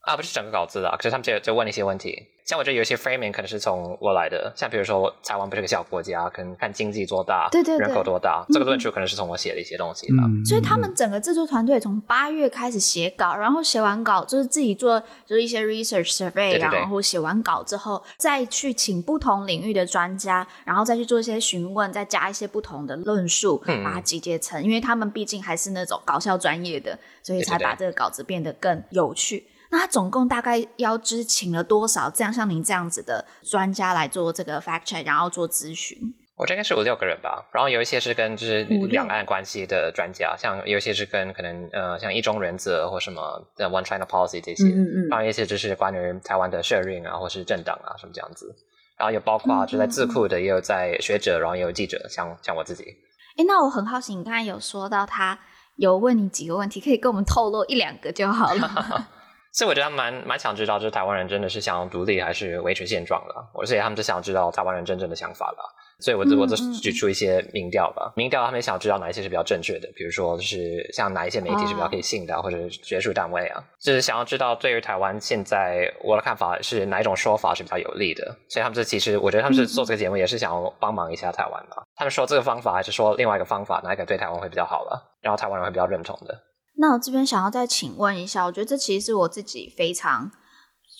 啊，不是整个稿子的，可是他们就就问一些问题。像我觉得有些 framing 可能是从我来的，像比如说台湾不是个小国家，可能看经济多大，对对对，人口多大，嗯、这个论述可能是从我写的一些东西吧。嗯、所以他们整个制作团队从八月开始写稿，然后写完稿就是自己做就是一些 research survey，对对对，然后写完稿之后再去请不同领域的专家，然后再去做一些询问，再加一些不同的论述，嗯、把它集结成，因为他们毕竟还是那种搞笑专业的，所以才把这个稿子变得更有趣。那他总共大概要知请了多少这样像您这样子的专家来做这个 fact check，然后做咨询？我这应该是五六个人吧，然后有一些是跟就是两岸关系的专家，像有一些是跟可能呃像一中原则或什么的 One China Policy 这些，嗯嗯，然后有一些就是关于台湾的社运啊，或是政党啊什么这样子，然后有包括就在智库的，也有在学者，然后也有记者，像像我自己。哎，那我很好奇，你刚才有说到他有问你几个问题，可以跟我们透露一两个就好了。所以我觉得他蛮蛮想知道，就是台湾人真的是想要独立，还是维持现状的？而且他们是想要知道台湾人真正的想法了。所以我就我就举出一些民调吧，民调他们想知道哪一些是比较正确的，比如说就是像哪一些媒体是比较可以信的，或者学术单位啊，就是想要知道对于台湾现在我的看法是哪一种说法是比较有利的。所以他们这其实我觉得他们是做这个节目也是想要帮忙一下台湾吧。他们说这个方法还是说另外一个方法，哪一个对台湾会比较好了，然后台湾人会比较认同的。那我这边想要再请问一下，我觉得这其实是我自己非常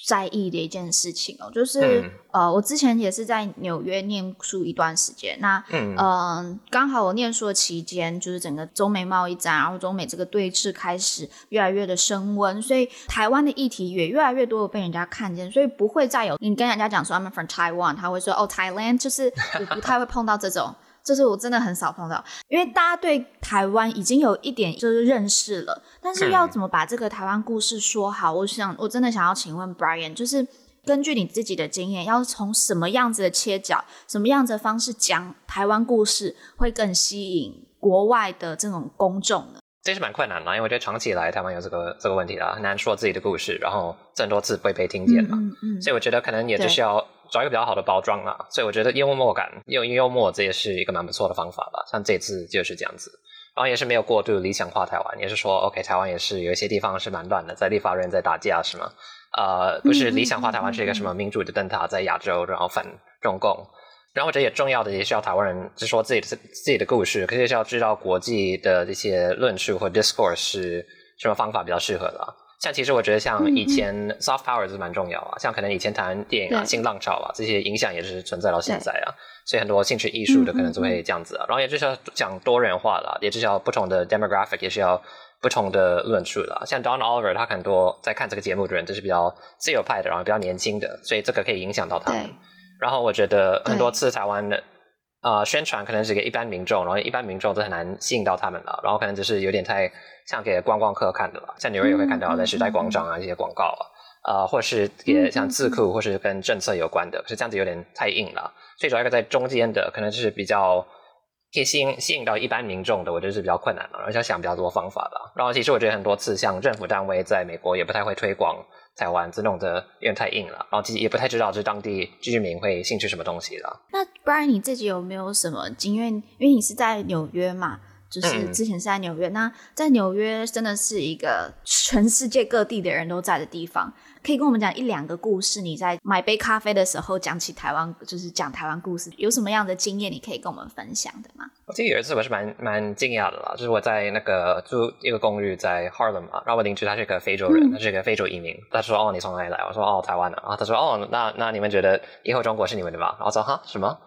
在意的一件事情哦，就是、嗯、呃，我之前也是在纽约念书一段时间，那嗯、呃，刚好我念书的期间，就是整个中美贸易战，然后中美这个对峙开始越来越的升温，所以台湾的议题也越来越多的被人家看见，所以不会再有你跟人家讲说 I'm from Taiwan，他会说哦 Thailand，就是我不太会碰到这种。就是我真的很少碰到，因为大家对台湾已经有一点就是认识了，但是要怎么把这个台湾故事说好？我想我真的想要请问 Brian，就是根据你自己的经验，要从什么样子的切角、什么样子的方式讲台湾故事，会更吸引国外的这种公众呢？这是蛮困难的，因为我觉得长期以来台湾有这个这个问题啦，很难说自己的故事，然后很多次不会被听见嘛，嗯嗯嗯，所以我觉得可能也就是要。找一个比较好的包装啦，所以我觉得幽默感用幽默，这也是一个蛮不错的方法吧。像这次就是这样子，然后也是没有过度理想化台湾，也是说，OK，台湾也是有一些地方是蛮乱的，在立法院在打架是吗？呃，不是理想化台湾是一个什么民主的灯塔在亚洲，然后反中共。然后我觉得也重要的也是要台湾人就说自己的自己的故事，可是也是要知道国际的这些论述或 discourse 是什么方法比较适合的。像其实我觉得像以前 soft power 是蛮重要啊，像可能以前谈电影啊、新浪潮啊这些影响也是存在到现在啊，所以很多兴趣艺术的可能就会这样子啊，然后也就是要讲多元化了，也就是要不同的 demographic，也是要不同的论述了。像 Don Oliver 他很多在看这个节目的人都是比较自由派的，然后比较年轻的，所以这个可以影响到他们。然后我觉得很多次台湾的啊、呃、宣传可能是给一般民众，然后一般民众都很难吸引到他们了，然后可能只是有点太。像给观光客看的吧，像纽约也会看到在时代广场啊这些广告啊，呃，或是也像智库或是跟政策有关的，可是这样子有点太硬了。最主要一个在中间的，可能就是比较可以吸引吸引到一般民众的，我觉得是比较困难的，而且要想比较多方法吧。然后其实我觉得很多次，像政府单位在美国也不太会推广才玩，这弄得有点太硬了。然后其实也不太知道这当地居民会兴趣什么东西了。那不然你自己有没有什么经验？因为你是在纽约嘛。就是之前是在纽约，嗯、那在纽约真的是一个全世界各地的人都在的地方。可以跟我们讲一两个故事？你在买杯咖啡的时候讲起台湾，就是讲台湾故事，有什么样的经验？你可以跟我们分享的吗？我记得有一次我是蛮蛮惊讶的啦，就是我在那个住一个公寓在 Harlem 嘛，然后我邻居他是一个非洲人，嗯、他是一个非洲移民。他说：“哦，你从哪里来？”我说：“哦，台湾的。”然后他说：“哦，那那你们觉得以后中国是你们的吗？”然后我说：“哈，什么？”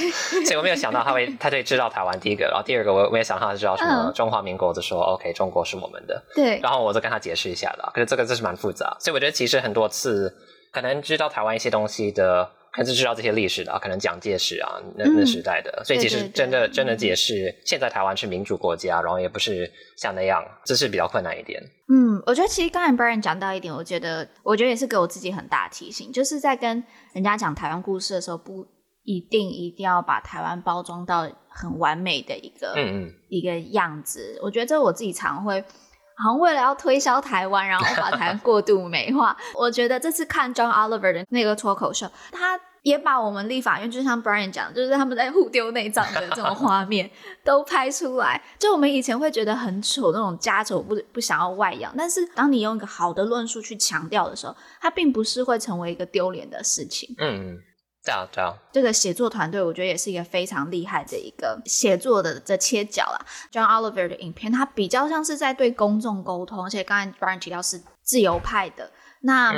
所以我没有想到他会，他会知道台湾第一个，然后第二个我我也想到他知道什么中华民国，就说、嗯、：“OK，中国是我们的。”对。然后我就跟他解释一下了，可是这个这是蛮复杂，所以我觉得其实很多次。可能知道台湾一些东西的，可能是知道这些历史的，可能蒋介石啊那那时代的，嗯、所以其实真的真的解释现在台湾是民主国家，然后也不是像那样，这是比较困难一点。嗯，我觉得其实刚才 Brian 讲到一点，我觉得我觉得也是给我自己很大提醒，就是在跟人家讲台湾故事的时候，不一定一定要把台湾包装到很完美的一个嗯嗯一个样子。我觉得这我自己常会。好像为了要推销台湾，然后把台湾过度美化。我觉得这次看 John Oliver 的那个脱口秀，他也把我们立法院，就像 Brian 讲，就是他们在互丢内脏的这种画面都拍出来。就我们以前会觉得很丑，那种家丑不不想要外扬，但是当你用一个好的论述去强调的时候，它并不是会成为一个丢脸的事情。嗯。这样这样，这个写作团队我觉得也是一个非常厉害的一个写作的这切角啦。John Oliver 的影片，它比较像是在对公众沟通，而且刚才 Brian 提到是自由派的，那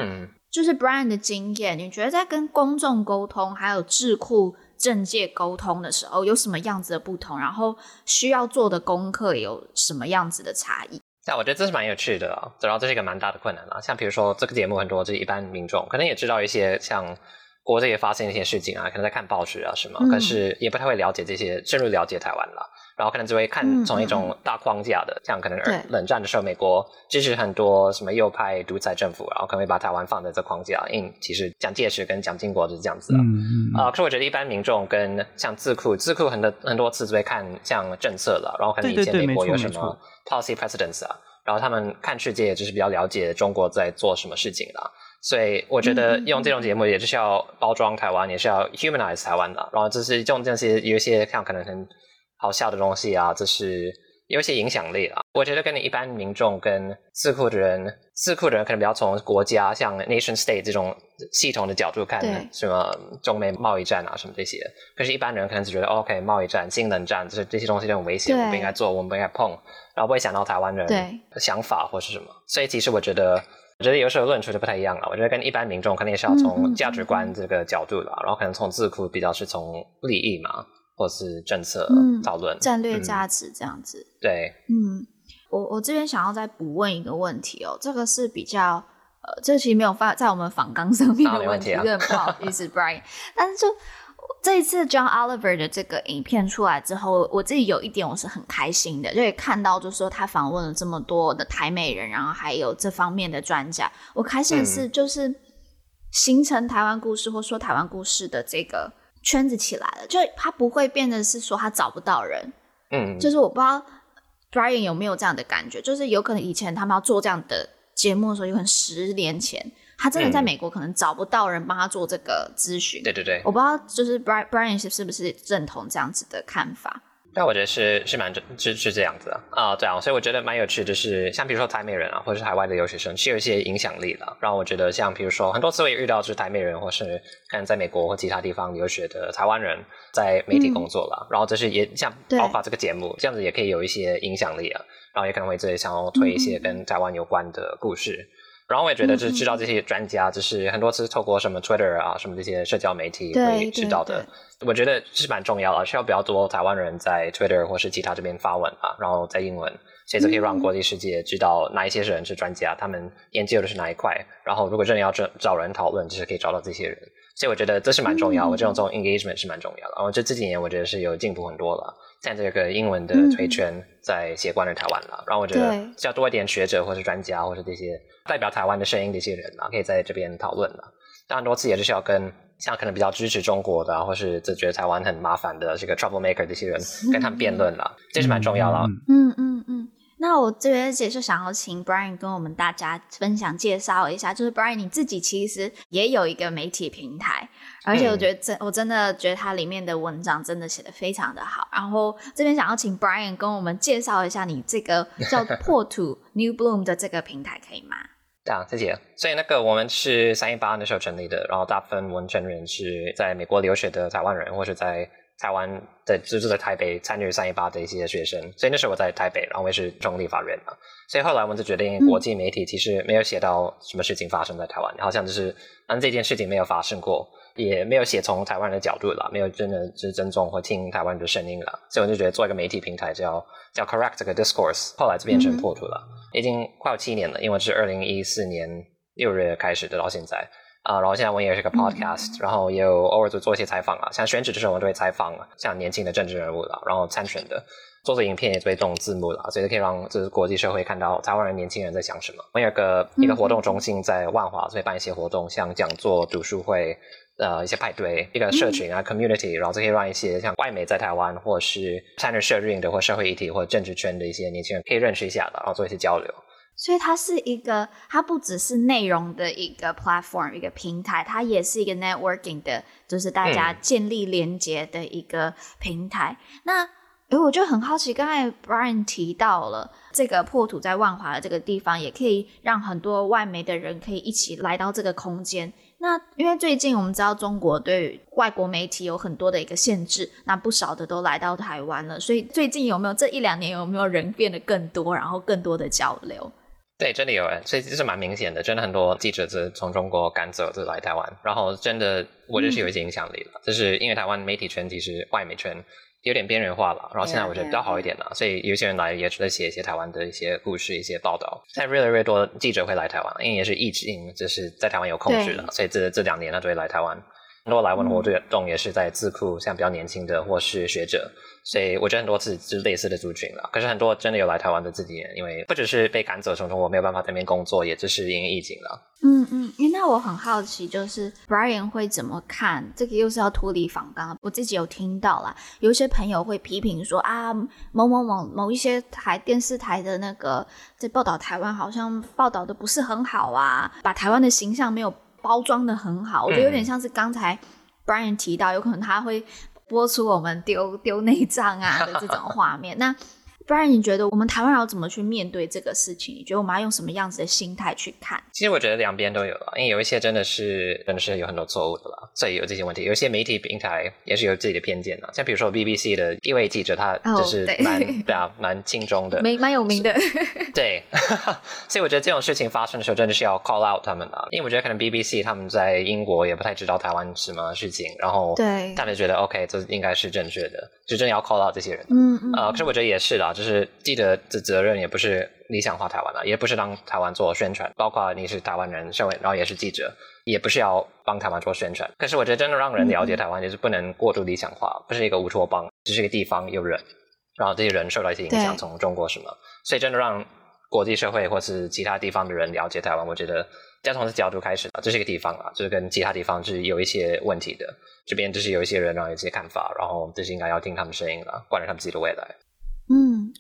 就是 Brian 的经验。你觉得在跟公众沟通，还有智库政界沟通的时候，有什么样子的不同？然后需要做的功课有什么样子的差异？像我觉得这是蛮有趣的啊，然后这是一个蛮大的困难啊。像比如说这个节目，很多就是一般民众可能也知道一些像。国内也发生一些事情啊，可能在看报纸啊什么，可是也不太会了解这些，深入了解台湾了。然后可能只会看从一种大框架的，像可能冷战的时候，美国支持很多什么右派独裁政府，然后可能会把台湾放在这框架。因为其实蒋介石跟蒋经国就是这样子的。啊，可是我觉得一般民众跟像智库，智库很多很多次只会看像政策了，然后可能以前美国有什么 policy precedents 啊，然后他们看世界就是比较了解中国在做什么事情的。所以我觉得用这种节目也是要包装台湾，也是要 humanize 台湾的。然后就是用这些有一些看可能很。好笑的东西啊，就是有一些影响力啊。我觉得跟你一般民众跟智库的人，智库的人可能比较从国家像 nation state 这种系统的角度看，什么中美贸易战啊什么这些。可是，一般人可能只觉得，OK，贸易战、新冷战，就是这些东西都很危险，我们不应该做，我们不应该碰，然后不会想到台湾人的想法或是什么。所以，其实我觉得，我觉得有时候论述就不太一样了。我觉得跟一般民众肯定是要从价值观这个角度了，然后可能从智库比较是从利益嘛。或是政策讨论、嗯、战略价值这样子，嗯、对，嗯，我我这边想要再补问一个问题哦，这个是比较呃，这其实没有发在我们访纲上面的问题，对、啊，不好意思，Brian，但是就这一次 John Oliver 的这个影片出来之后，我自己有一点我是很开心的，就也看到就是说他访问了这么多的台美人，然后还有这方面的专家，我开心的是就是形成台湾故事或说台湾故事的这个。圈子起来了，就他不会变得是说他找不到人，嗯，就是我不知道 Brian 有没有这样的感觉，就是有可能以前他们要做这样的节目的时候，有可能十年前他真的在美国可能找不到人帮他做这个咨询，对对对，我不知道就是 Brian Brian 是是不是认同这样子的看法。但我觉得是是蛮是是这样子的啊，对啊，所以我觉得蛮有趣的是，像比如说台美人啊，或者是海外的留学生，是有一些影响力的。然后我觉得像比如说很多次我也遇到就是台美人，或是可能在美国或其他地方留学的台湾人在媒体工作了。嗯、然后这是也像包括这个节目这样子，也可以有一些影响力啊。然后也可能会自己想要推一些跟台湾有关的故事。嗯然后我也觉得，就是知道这些专家，就是很多次透过什么 Twitter 啊，什么这些社交媒体会知道的。我觉得是蛮重要的，需要比较多台湾人在 Twitter 或是其他这边发文啊，然后在英文，所以就可以让国际世界知道哪一些人是专家，他们研究的是哪一块。然后如果真的要找找人讨论，就是可以找到这些人。所以我觉得这是蛮重要，我这种这种 engagement 是蛮重要的。然后这这几年我觉得是有进步很多了。在这个英文的推圈在写关于台湾了，然后我觉得需要多一点学者或是专家或是这些代表台湾的声音的一些人啊，可以在这边讨论了。当然多次也是需要跟像可能比较支持中国的，或是就觉得台湾很麻烦的这个 troublemaker 这些人跟他们辩论了，这是蛮重要的。嗯嗯嗯。那我这边也是想要请 Brian 跟我们大家分享介绍一下，就是 Brian 你自己其实也有一个媒体平台。而且我觉得真，我真的觉得它里面的文章真的写的非常的好。然后这边想要请 Brian 跟我们介绍一下你这个叫 破土 New Bloom 的这个平台，可以吗？这样，谢谢。所以那个我们是三一八那时候成立的，然后大部分文成人是在美国留学的台湾人，或者在台湾的，就是在台北参与三一八的一些学生。所以那时候我在台北，然后我也是中立法院嘛。所以后来我们就决定，国际媒体其实没有写到什么事情发生在台湾，好像就是嗯这件事情没有发生过。也没有写从台湾人的角度了，没有真的是尊重或听台湾的声音了，所以我就觉得做一个媒体平台叫叫 Correct 这个 Discourse，后来就变成破土了，已经快有七年了，因为是二零一四年六月开始的到现在啊、呃，然后现在我也是个 Podcast，、嗯、然后也有偶尔就做一些采访啊，像选举的时候我都会采访像年轻的政治人物了，然后参选的。做的影片也会动字幕了，所以可以让就是国际社会看到台湾人年轻人在想什么。我有个一个活动中心在万华，所以办一些活动，像讲座、读书会，呃，一些派对，一个社群啊、嗯、community，然后就可以让一些像外媒在台湾或是参与社运的或社会议题或政治圈的一些年轻人可以认识一下的，然后做一些交流。所以它是一个，它不只是内容的一个 platform，一个平台，它也是一个 networking 的，就是大家建立连接的一个平台。嗯、那哎，我就很好奇，刚才 Brian 提到了这个破土在万华的这个地方，也可以让很多外媒的人可以一起来到这个空间。那因为最近我们知道中国对外国媒体有很多的一个限制，那不少的都来到台湾了。所以最近有没有这一两年有没有人变得更多，然后更多的交流？对，真的有人，所以这是蛮明显的，真的很多记者是从中国赶走，就来台湾，然后真的我觉得是有一些影响力了，嗯、就是因为台湾媒体圈其实外媒圈。有点边缘化了，然后现在我觉得比较好一点了.所以有些人来也是在写一些台湾的一些故事、一些报道。现在越来越多记者会来台湾，因为也是疫情，就是在台湾有控制了，所以这这两年他就会来台湾。很多来文活动也是在智库，像比较年轻的或是学者。所以我觉得很多次是类似的族群了，可是很多真的有来台湾的自己人，因为不只是被赶走从中，我没有办法在那边工作，也就是因为疫情了。嗯嗯，那我很好奇，就是 Brian 会怎么看这个？又是要脱离访纲，我自己有听到啦，有一些朋友会批评说啊，某某某某一些台电视台的那个在报道台湾，好像报道的不是很好啊，把台湾的形象没有包装的很好，我觉得有点像是刚才 Brian 提到，有可能他会。播出我们丢丢内脏啊的这种画面，那。不然你觉得我们台湾人要怎么去面对这个事情？你觉得我们要用什么样子的心态去看？其实我觉得两边都有了，因为有一些真的是真的是有很多错误的了，所以有这些问题。有一些媒体平台也是有自己的偏见的，像比如说 BBC 的一位记者，他就是蛮、oh, 对啊蛮轻中的，蛮蛮有名的。对，所以我觉得这种事情发生的时候，真的是要 call out 他们的，因为我觉得可能 BBC 他们在英国也不太知道台湾什么事情，然后对他们觉得 OK 这应该是正确的，就真的要 call out 这些人。嗯嗯。啊、呃，可是我觉得也是啦。就是记者的责任也不是理想化台湾了，也不是让台湾做宣传，包括你是台湾人，身为然后也是记者，也不是要帮台湾做宣传。可是我觉得真的让人了解台湾，就是不能过度理想化，不是一个乌托邦，只是一个地方有人，然后这些人受到一些影响，从中国什么，所以真的让国际社会或是其他地方的人了解台湾，我觉得要从这角度开始了，这是一个地方啊，就是跟其他地方是有一些问题的，这边就是有一些人然后有一些看法，然后这是应该要听他们声音了，关于他们自己的未来。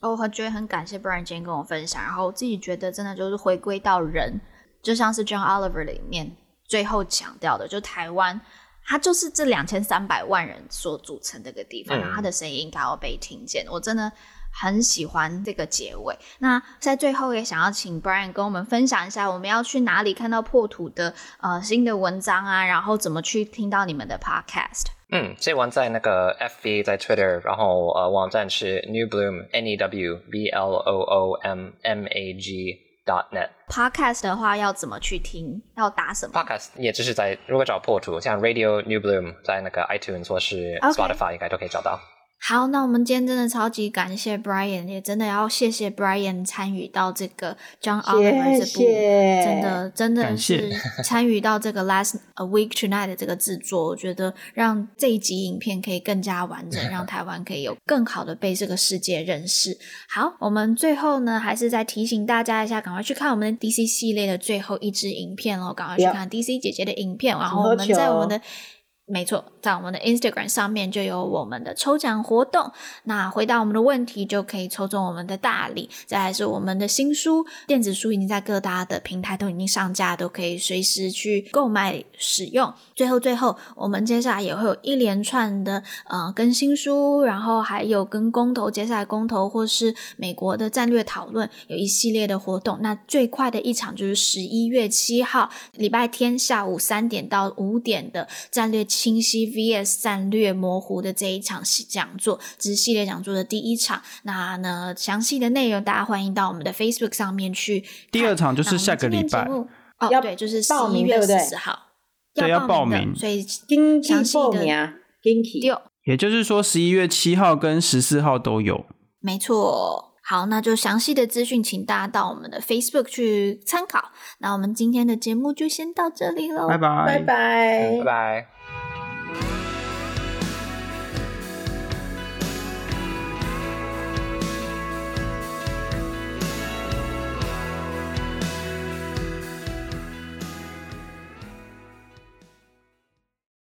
嗯，我觉得很感谢 Brian 今天跟我分享，然后我自己觉得真的就是回归到人，就像是 John Oliver 里面最后强调的，就台湾它就是这两千三百万人所组成的一个地方，嗯、然后他的声音应该要被听见。我真的很喜欢这个结尾。那在最后也想要请 Brian 跟我们分享一下，我们要去哪里看到破土的呃新的文章啊，然后怎么去听到你们的 Podcast。嗯，这玩在那个 FB 在 Twitter，然后呃网站是 New Bloom N E W B L O O M M A G dot net。Podcast 的话要怎么去听？要打什么？Podcast 也就是在如果找破图，像 Radio New Bloom 在那个 iTunes 或是 Spotify 应该都可以找到。好，那我们今天真的超级感谢 Brian，也真的要谢谢 Brian 参与到这个 John Oliver 这部，真的真的是 参与到这个 Last a Week Tonight 的这个制作，我觉得让这一集影片可以更加完整，让台湾可以有更好的被这个世界认识。好，我们最后呢，还是再提醒大家一下，赶快去看我们的 DC 系列的最后一支影片哦，赶快去看 DC 姐姐的影片，然后我们在我们的。没错，在我们的 Instagram 上面就有我们的抽奖活动。那回答我们的问题就可以抽中我们的大礼。再来是我们的新书，电子书已经在各大的平台都已经上架，都可以随时去购买使用。最后，最后，我们接下来也会有一连串的呃更新书，然后还有跟公投，接下来公投或是美国的战略讨论，有一系列的活动。那最快的一场就是十一月七号礼拜天下午三点到五点的战略。清晰 vs 战略模糊的这一场讲座，这是系列讲座的第一场。那呢，详细的内容大家欢迎到我们的 Facebook 上面去。第二场就是下个礼拜哦，对，就是十一月四十号对，要报名，所以详细的六，也就是说十一月七号跟十四号都有。没错。好，那就详细的资讯，请大家到我们的 Facebook 去参考。那我们今天的节目就先到这里喽，拜拜，拜拜，拜拜。